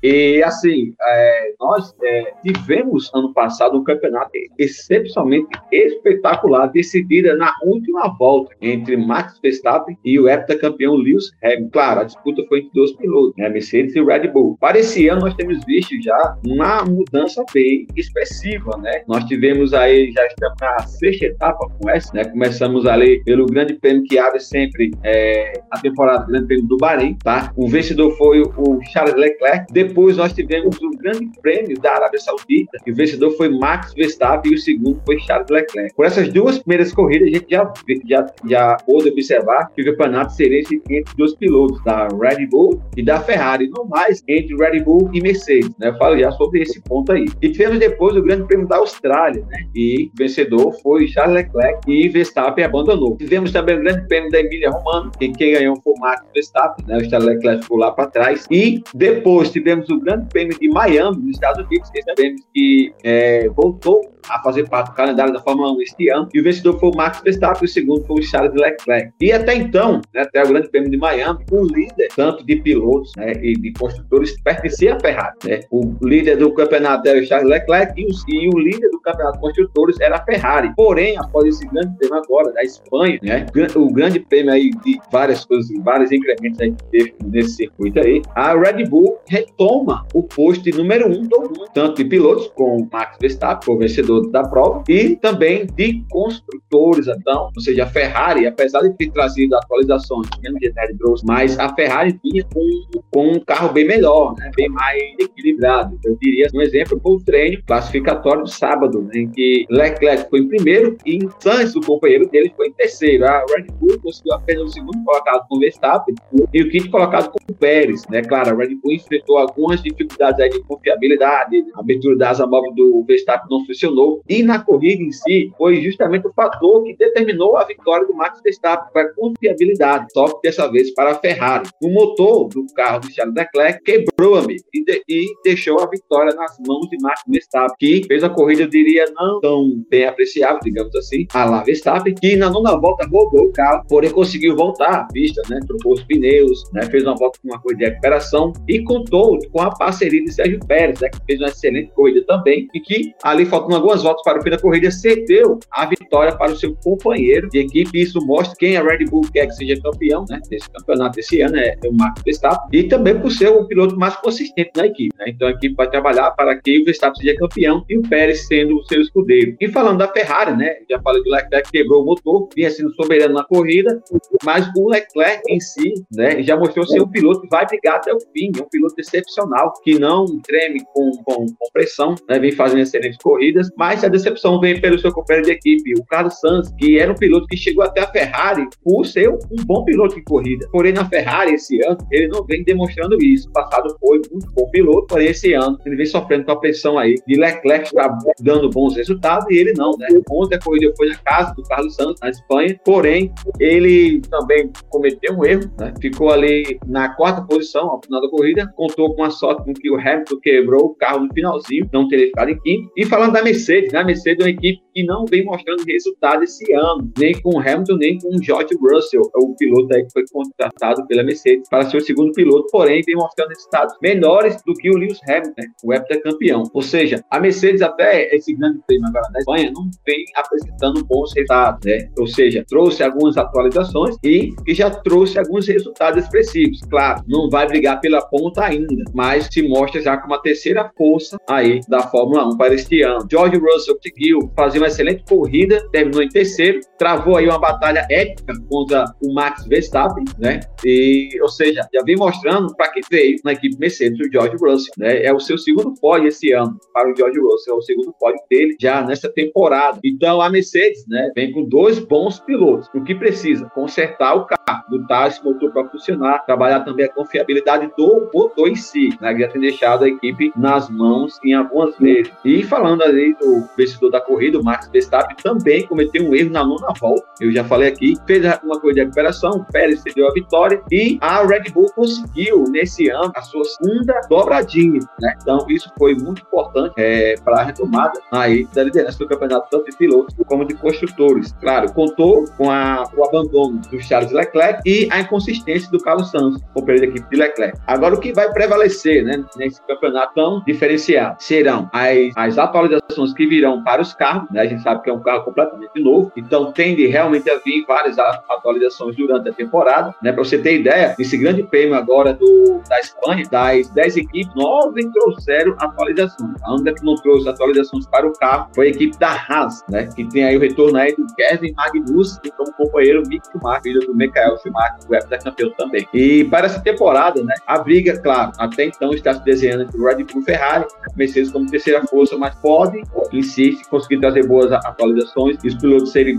e assim, é, nós é, tivemos ano passado um campeonato excepcionalmente espetacular, decidida na última volta entre Max Verstappen e o heptacampeão Lewis Hamilton. Claro, a disputa foi entre dois pilotos, né, Mercedes e Red Bull. Para esse ano, nós temos visto já uma mudança bem expressiva, né? Nós tivemos aí, já estamos na sexta etapa com essa, né? Começamos ali pelo grande prêmio que abre sempre é, a temporada do Grande Prêmio do Bahrein, tá? O vencedor foi o Charles Leclerc. Depois nós tivemos o Grande Prêmio da Arábia Saudita. E o vencedor foi Max Verstappen e o segundo foi Charles Leclerc. Por essas duas primeiras corridas, a gente já, já, já pôde observar que o campeonato seria entre dois pilotos, da Red Bull e da Ferrari, não mais entre Red Bull e Mercedes. Né? Eu falo já sobre esse ponto aí. E tivemos depois o Grande Prêmio da Austrália, né? e o vencedor foi Charles Leclerc e Verstappen abandonou. Tivemos também o Grande Prêmio da Emília Romana, que quem ganhou foi o Max Verstappen, né? o Charles Leclerc ficou lá para trás. E depois tivemos o Grande Prêmio de Miami, nos Estados Unidos, que sabemos que é, voltou a fazer parte do calendário da Fórmula 1 este ano. E o vencedor foi o Max Verstappen, o segundo foi o Charles Leclerc. E até então, né, até o Grande Prêmio de Miami, o líder, tanto de pilotos né, e de construtores, pertencia à Ferrari. Né? O líder do campeonato era o Charles Leclerc e o, e o líder do campeonato de construtores era a Ferrari. Porém, após esse grande prêmio agora da Espanha, né, o grande prêmio aí de várias coisas, vários incrementos aí que teve nesse circuito aí, a Red Bull retoma o posto número um do mundo, tanto de pilotos, com Max Verstappen, o vencedor da prova, e também de construtores, então, ou seja, a Ferrari, apesar de ter trazido atualizações de Bros, mas a Ferrari vinha com, com um carro bem melhor, né, bem mais equilibrado. Eu diria, um exemplo, foi o treino classificatório do sábado, né, em que Leclerc foi em primeiro e Sainz, o companheiro dele, foi em terceiro. A Red Bull conseguiu apenas o segundo colocado com o Verstappen e o quinto colocado com o Pérez, né, claro, a Red Bull enfrentou algumas dificuldades de confiabilidade, a abertura da asa móvel do Verstappen não funcionou, e na corrida em si, foi justamente o fator que determinou a vitória do Max Verstappen para confiabilidade, só que dessa vez para a Ferrari. O motor do carro do Charles Leclerc quebrou, amigo, e, de, e deixou a vitória nas mãos de Max Verstappen, que fez a corrida, eu diria, não tão bem apreciável, digamos assim, a lá Verstappen, que na nona volta roubou o carro, porém conseguiu voltar à pista, né, trocou os pneus, né, fez uma volta com uma corrida de recuperação e contou com a parceria de Sérgio Pérez, né, que fez uma excelente corrida também, e que ali faltando algumas voltas para o fim da corrida, cedeu a vitória para o seu companheiro de equipe. Isso mostra quem a Red Bull quer que seja campeão né, desse campeonato esse ano, é, é o Max Verstappen, e também por ser o piloto mais consistente na equipe. Né? Então a equipe vai trabalhar para que o Verstappen seja campeão e o Pérez sendo o seu escudeiro. E falando da Ferrari, né, já falei do Leclerc quebrou o motor, vinha sendo soberano na corrida, mas o Leclerc em si né, já mostrou ser um piloto que vai brigar até o fim, é um piloto excepcional, que não treme com, com, com pressão, né, vem fazendo excelentes corridas, mas a decepção vem pelo seu companheiro de equipe, o Carlos Sainz, que era um piloto que chegou até a Ferrari por ser um bom piloto de corrida. Porém, na Ferrari, esse ano, ele não vem demonstrando isso. O passado foi muito bom piloto, porém, esse ano, ele vem sofrendo com a pressão aí de Leclerc está dando bons resultados e ele não, né? Ontem a corrida foi na casa do Carlos Sainz, na Espanha, porém, ele também cometeu um erro, né? Ficou ali na quarta posição ao final da corrida, contou com a sorte com que o Hamilton quebrou o carro no finalzinho, não teria ficado em quinto. E falando da Mercedes, né? A Mercedes é uma equipe que não vem mostrando resultado esse ano, nem com o Hamilton, nem com o George Russell, é o piloto aí que foi contratado pela Mercedes para ser o segundo piloto, porém vem mostrando resultados menores do que o Lewis Hamilton, o heptacampeão. Ou seja, a Mercedes até esse grande prêmio agora da Espanha não vem apresentando bons resultados, né? Ou seja, trouxe algumas atualizações e, e já trouxe alguns resultados expressivos. Claro, não vai brigar pela ponta ainda, mas se mostra já como a terceira força aí da Fórmula 1 para este ano. George Russell conseguiu fazer uma excelente corrida, terminou em terceiro, travou aí uma batalha épica contra o Max Verstappen, né? E, ou seja, já vem mostrando para que veio na equipe Mercedes o George Russell, né? É o seu segundo pódio esse ano para o George Russell, é o segundo pódio dele já nessa temporada. Então a Mercedes, né, vem com dois bons pilotos. O que precisa? Consertar o carro, botar esse motor para funcionar, trabalhar também a confiabilidade do motor em si, né? Que já tem deixado a equipe nas mãos em algumas vezes. E falando ali do vencedor da corrida, o Max Verstappen, também cometeu um erro na nona volta. Eu já falei aqui, fez uma corrida de recuperação, Pérez cedeu a vitória e a Red Bull conseguiu, nesse ano, a sua segunda dobradinha, né? Então, isso foi muito importante é, para a retomada aí da liderança do campeonato, tanto de pilotos como de construtores. Claro, contou com a, o abandono do Charles Leclerc e a inconsistência do Carlos Sainz, companheiro da equipe de Leclerc. Agora, o que vai prevalecer né, nesse campeonato tão diferenciado serão as, as atualizações que virão para os carros, né? A gente sabe que é um carro completamente novo, então tende realmente a vir várias atualizações durante a temporada, né? Para você ter ideia, esse grande prêmio agora do, da Espanha, das 10 equipes, 9 trouxeram atualizações. A única que não trouxe atualizações para o carro foi a equipe da Haas, né? Que tem aí o retorno aí do Kevin Magnussen como companheiro Mick Schumacher, filho do Michael Schumacher, o campeão também. E para essa temporada, né? A briga, claro, até então está se desenhando entre o Red Bull Ferrari, Mercedes como terceira força, mas pode, em si, se conseguir trazer boas atualizações, e os pilotos serem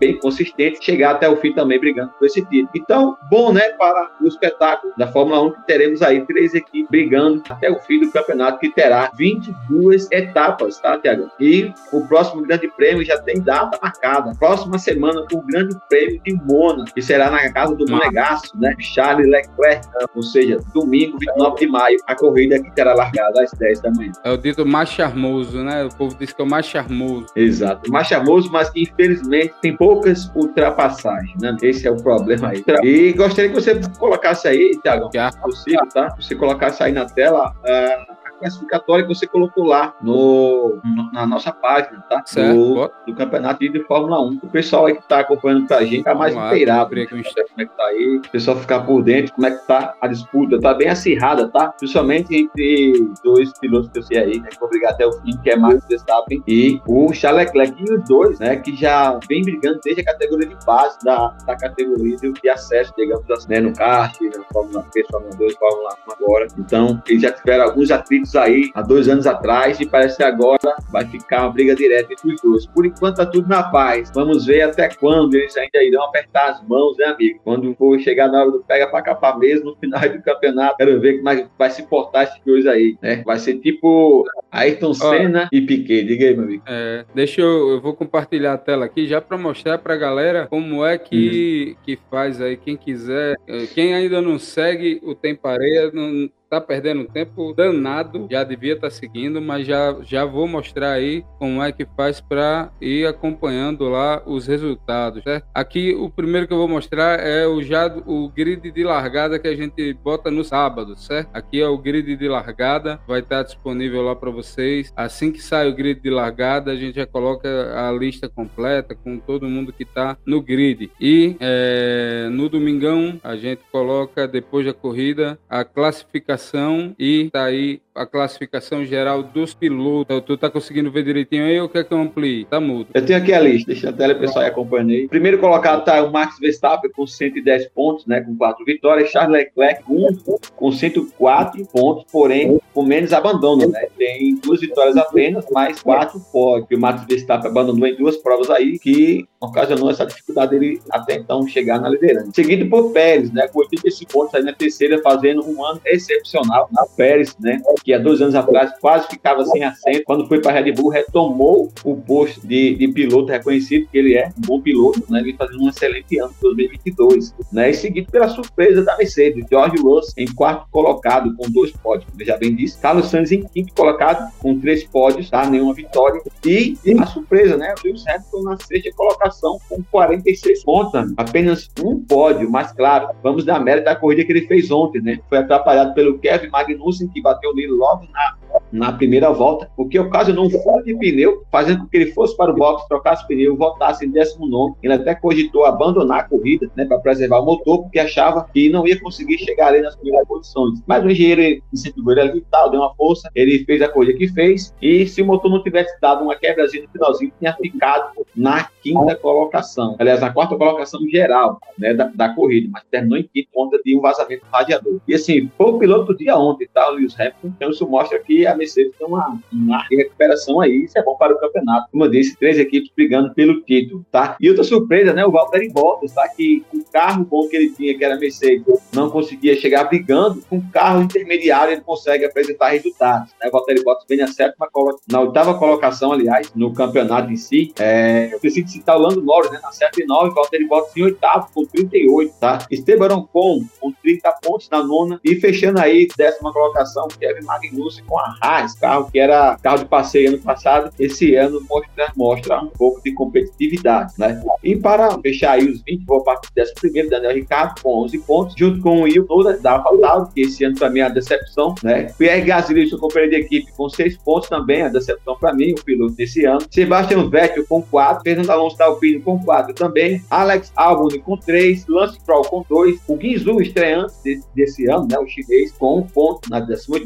bem consistentes, chegar até o fim também brigando por esse título. Então, bom, né, para o espetáculo da Fórmula 1, que teremos aí três equipes brigando até o fim do campeonato, que terá 22 etapas, tá, Tiago? E o próximo Grande Prêmio já tem data marcada. Próxima semana, o Grande Prêmio de Mônaco, que será na casa do Monegasso, né? Charles Leclerc, ou seja, domingo, 29 de maio, a corrida que terá largada às 10 da manhã. É o dito mais charmoso, né? O povo diz que é o mais charmoso. Exato, mais charmoso, mas que infelizmente tem poucas ultrapassagens, né? Esse é o problema aí. E gostaria que você colocasse aí, Tiago, possível, tá? Você colocasse aí na tela. Uh, classificatória que você colocou lá no, na nossa página, tá? Certo. Do, do Campeonato de Fórmula 1. O pessoal aí que tá acompanhando pra gente tá mais inteirado. Né? Como é que tá aí, o pessoal ficar por dentro, como é que tá a disputa. Tá bem acirrada, tá? Principalmente entre dois pilotos que eu sei aí, né? Que vou brigar até o fim, que é Max Verstappen e o Charles Leclerc. E os dois, né? Que já vem brigando desde a categoria de base da, da categoria de acesso, digamos assim, né? No kart, na Fórmula 3, Fórmula 2, Fórmula 1 agora. Então, eles já tiveram alguns atritos aí há dois anos atrás e parece que agora vai ficar uma briga direta entre os dois. Por enquanto tá tudo na paz. Vamos ver até quando eles ainda irão apertar as mãos, né, amigo? Quando for chegar na hora do pega pra capar mesmo no final do campeonato, quero ver como é que vai se portar esse coisa aí, né? Vai ser tipo Ayrton Senna e Piquet. Diga aí, meu amigo. É, deixa eu, eu vou compartilhar a tela aqui já para mostrar pra galera como é que, uhum. que faz aí, quem quiser, é, quem ainda não segue o Tempareia, não, tá perdendo tempo danado, já devia estar tá seguindo, mas já, já vou mostrar aí como é que faz para ir acompanhando lá os resultados, certo? Aqui o primeiro que eu vou mostrar é o já o grid de largada que a gente bota no sábado, certo? Aqui é o grid de largada, vai estar tá disponível lá para vocês. Assim que sai o grid de largada, a gente já coloca a lista completa com todo mundo que está no grid. E é, no domingão a gente coloca depois da corrida a classificação classificação e tá aí a classificação geral dos pilotos. Tu tá conseguindo ver direitinho aí ou quer que eu amplie? Tá mudo. Eu tenho aqui a lista, deixa a tela pessoal aí acompanhando aí. Primeiro colocado tá o Max Verstappen com 110 pontos, né, com 4 vitórias. Charles Leclerc com, com 104 pontos, porém com menos abandono, né? Tem duas vitórias apenas, mais quatro pódios. O Max Verstappen abandonou em duas provas aí que ocasionou essa dificuldade dele até então chegar na liderança. Seguido por Pérez, né, com 85 pontos aí na terceira, fazendo um ano excepcional. A Pérez, né, que há dois anos atrás quase ficava sem assento, quando foi para a Red Bull, retomou o posto de, de piloto reconhecido, que ele é um bom piloto, né, ele fazendo um excelente ano de 2022, né, e seguido pela surpresa da Mercedes, George Russell em quarto colocado com dois pódios, como já bem disse, Carlos Sainz em quinto colocado com três pódios, tá, nenhuma vitória, e a surpresa, né, o Lewis Hamilton na sexta colocação com 46 pontos, apenas um pódio, mas claro, vamos dar mérito da corrida que ele fez ontem, né, foi atrapalhado pelo Kevin Magnussen, que bateu nele logo na, na primeira volta, o que ocasionou um furo de pneu, fazendo com que ele fosse para o box, trocasse pneu, voltasse em 19. Ele até cogitou abandonar a corrida, né, para preservar o motor, porque achava que não ia conseguir chegar ali nas primeiras posições. Mas o engenheiro incentivou ele ali tal, deu uma força, ele fez a corrida que fez, e se o motor não tivesse dado uma quebrazinha no finalzinho, tinha ficado na quinta colocação. Aliás, na quarta colocação geral, né, da, da corrida, mas terminou em quinto conta de um vazamento do radiador. E assim, foi o piloto do dia ontem, tá, o Lewis Hamilton, então isso mostra que a Mercedes tem uma, uma recuperação aí, isso é bom para o campeonato. Como eu disse, três equipes brigando pelo título, tá? E outra surpresa, né? O Valtteri Bottas, tá? Que o carro bom que ele tinha, que era a Mercedes, não conseguia chegar brigando, com o carro intermediário ele consegue apresentar resultados, né? O Valtteri Bottas vem na sétima, na oitava colocação, aliás, no campeonato em si. É, eu preciso citar o Lando Norris, né? Na sétima e nove, Valtteri Bottas em oitavo, com 38, tá? Esteban Ocon, com 30 pontos na nona, e fechando aí, décima colocação, Kevin Magnussen com a Esse carro que era carro de passeio ano passado, esse ano mostra, mostra um pouco de competitividade, né? E para fechar aí os 20, vou partir dessa primeira, Daniel Ricardo com 11 pontos, junto com o Will Noda, da Faltado, que esse ano mim é a decepção, né? Pierre Gasly, seu companheiro de equipe, com 6 pontos também, a decepção para mim, o piloto desse ano. Sebastian Vettel com 4, Fernando Alonso da Alpine com 4 também, Alex Albon com 3, Lance Stroll com 2, o Guizu estreante desse, desse ano, né? O chinês com 1 ponto na 18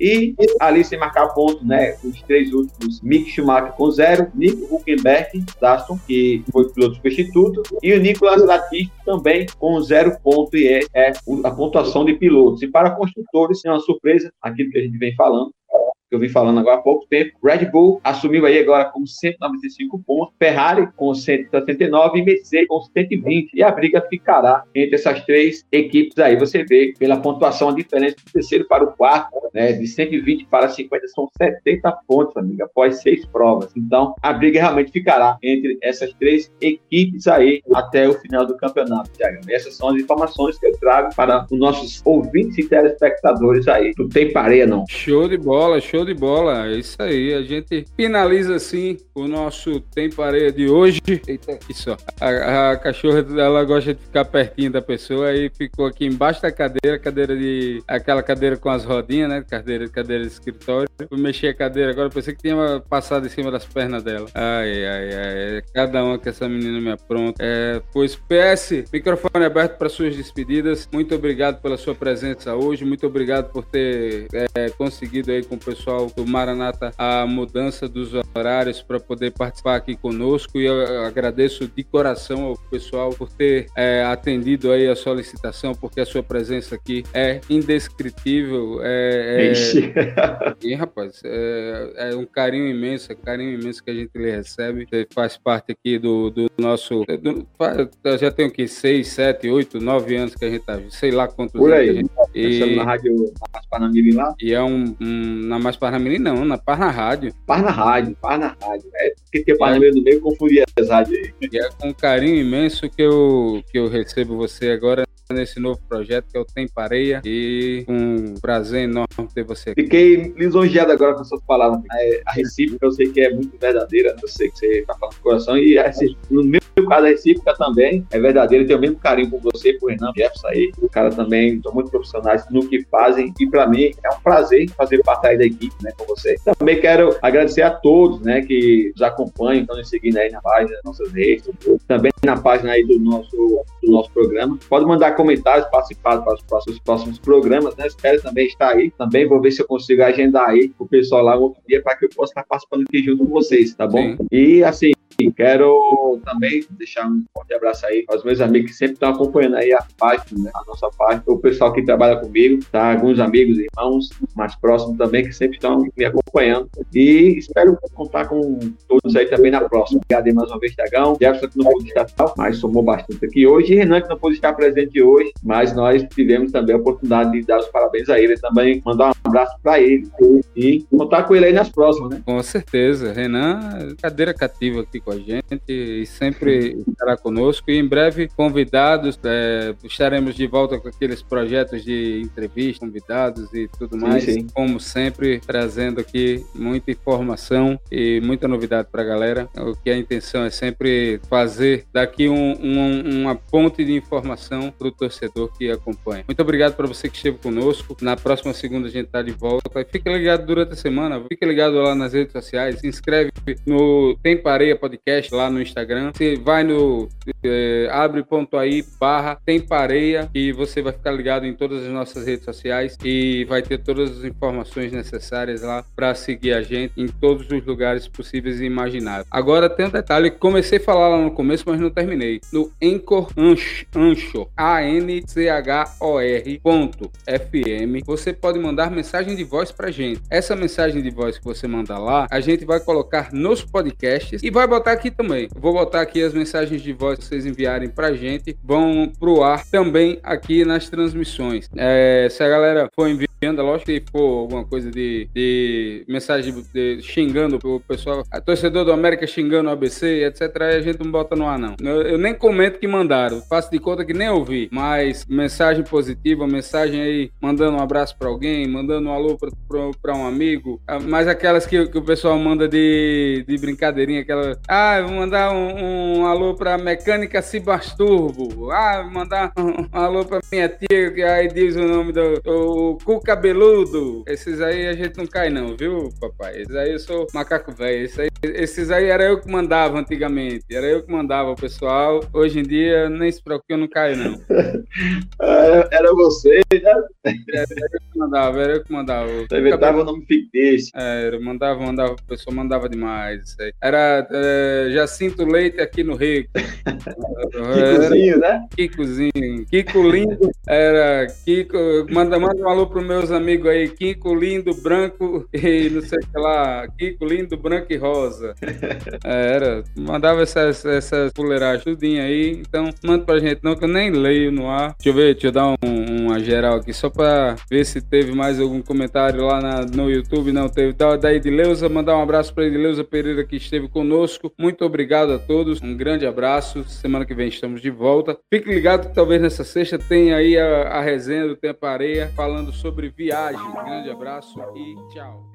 e ali sem marcar ponto, né? Os três últimos, Mick Schumacher com 0, Nico Huckenberg Aston, que foi piloto substituto, e o Nicolas Latifi também com 0 ponto e é, é a pontuação de pilotos. E para construtores, é uma surpresa, aquilo que a gente vem falando, que eu vim falando agora há pouco tempo. Red Bull assumiu aí agora com 195 pontos, Ferrari com 179 e Mercedes com 120. E a briga ficará entre essas três equipes aí. Você vê pela pontuação a diferença do terceiro para o quarto, né, de 120 para 50 são 70 pontos, amiga, após seis provas. Então, a briga realmente ficará entre essas três equipes aí até o final do campeonato, Thiago. Essas são as informações que eu trago para os nossos ouvintes e telespectadores aí. Não tem pareia, não. Show de bola, show Show de bola, é isso aí. A gente finaliza assim o nosso Tempo Areia de hoje. Eita, aqui só. A, a, cachorra, ela gosta de ficar pertinho da pessoa e ficou aqui embaixo da cadeira, cadeira de. aquela cadeira com as rodinhas, né? Cadeira, cadeira de escritório. Fui mexer a cadeira agora, pensei que tinha passado em cima das pernas dela. Ai, ai, ai. Cada uma que essa menina me apronta. É, pois, PS, microfone aberto para suas despedidas. Muito obrigado pela sua presença hoje. Muito obrigado por ter é, conseguido aí com o pessoal pessoal do Maranata a mudança dos horários para poder participar aqui conosco e eu agradeço de coração ao pessoal por ter é, atendido aí a solicitação, porque a sua presença aqui é indescritível. É, é... e, rapaz, é, é, um carinho imenso, é carinho imenso que a gente lhe recebe. Você faz parte aqui do, do nosso. Do, já tem o que? Seis, sete, oito, nove anos que a gente tá, sei lá quantos Por aí. anos. Gente... E... na rádio Mais lá. E é um, um na Mais Parnamirim, não, na Parna Rádio. Parna Rádio, Parna Rádio. É porque tem Parnamirim no meio, confundia as rádios aí. E é com carinho imenso que eu, que eu recebo você agora nesse novo projeto que é o Tempo Areia e um prazer enorme ter você aqui. Fiquei lisonjeado agora com suas palavras. A recíproca eu sei que é muito verdadeira, eu sei que você está falando do coração e no meu caso a recíproca também é verdadeira, tenho o mesmo carinho por você, por Renan Jefferson aí, o cara também são muito profissionais no que fazem e para mim é um prazer fazer parte da equipe, né, com você. Também quero agradecer a todos, né, que nos acompanham, estão nos seguindo aí na página, nossas redes, também na página aí do nosso, do nosso programa. Pode mandar comentários, participar para os próximos, próximos programas, né? Espero também estar aí. Também vou ver se eu consigo agendar aí o pessoal lá outro dia para que eu possa estar participando aqui junto com vocês, tá bom? Sim. E assim, quero também deixar um forte abraço aí aos meus amigos que sempre estão acompanhando aí a página, né? a nossa página, o pessoal que trabalha comigo, tá? Alguns amigos, irmãos mais próximos também que sempre estão me acompanhando. E espero contar com todos aí também na próxima. Obrigado aí mais uma vez, Tiagão. Jefferson que não pôde estar, mas somou bastante aqui hoje. E Renan que não pôde estar presente hoje, mas nós tivemos também a oportunidade de dar os parabéns a ele, também mandar um abraço para ele e contar com ele aí nas próximas, né? Com certeza. Renan, cadeira cativa aqui com a gente e sempre estará conosco. E em breve, convidados, é, estaremos de volta com aqueles projetos de entrevista, convidados e tudo mais. Sim, sim. Como sempre, trazendo aqui muita informação e muita novidade para a galera. O que a intenção é sempre fazer daqui um, um, uma ponte de informação para o torcedor que acompanha. Muito obrigado para você que esteve conosco. Na próxima segunda a gente está de volta. Fique ligado durante a semana, fique ligado lá nas redes sociais, se inscreve no Tempo Areia Podcast lá no Instagram. Você vai no é, abre.ai barra Tempareia e você vai ficar ligado em todas as nossas redes sociais e vai ter todas as informações necessárias lá para seguir a gente em todos os lugares possíveis e imagináveis. Agora tem um detalhe que comecei a falar lá no começo, mas não terminei. No Anchor Anchor, A-N-C-H-O-R FM, você pode mandar mensagem de voz pra gente. Essa mensagem de voz que você mandar lá, a gente vai colocar nos podcasts e vai botar aqui também. vou botar aqui as mensagens de voz que vocês enviarem pra gente, vão pro ar também aqui nas transmissões. É, se a galera for enviar anda, lógico que for alguma coisa de, de mensagem de, xingando o pessoal, a torcedor do América xingando o ABC, etc. Aí a gente não bota no ar, não. Eu, eu nem comento que mandaram, faço de conta que nem ouvi, mas mensagem positiva, mensagem aí mandando um abraço para alguém, mandando um alô para um amigo, ah, mas aquelas que, que, o pessoal manda de, de brincadeirinha, aquela, ah, vou mandar um, um alô para mecânica Cibasturbo, ah, vou mandar um, um alô para minha tia, que aí diz o nome do o cu cabeludo. Esses aí a gente não cai não, viu, papai? Esses aí eu sou macaco velho. Esses aí, esses aí era eu que mandava antigamente, era eu que mandava o pessoal. Hoje em dia, nem se preocupe, eu não caio não. era você, né? Era eu que mandava, era eu que mandava. Você inventava o nome fictício. Era, mandava, mandava, o pessoal mandava demais. Isso aí. Era é, Jacinto Leite aqui no Rico. Kikozinho, né? Kikozinho. Kiko lindo. Era Kiko. Manda, manda um alô pros meus amigos aí. Kiko lindo, branco e não sei o que lá. Kiko lindo, branco e rosa. É, era. Mandava essas, essas fuleiragens tudinho aí. Então, manda pra gente não, que eu nem leio no ar. Deixa eu ver, deixa eu dar um, uma geral aqui só pra ver se teve mais algum comentário lá na, no YouTube. Não teve. Da, da Edileuza, mandar um abraço pra Edileuza Pereira que esteve conosco. Muito obrigado a todos. Um grande abraço. Semana que vem estamos de volta. Fique ligado que talvez nessa sexta tenha aí a, a resenha do Tempo Areia falando sobre viagem. Grande abraço e tchau.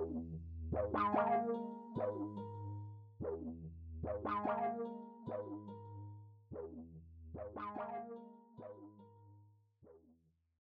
Bye.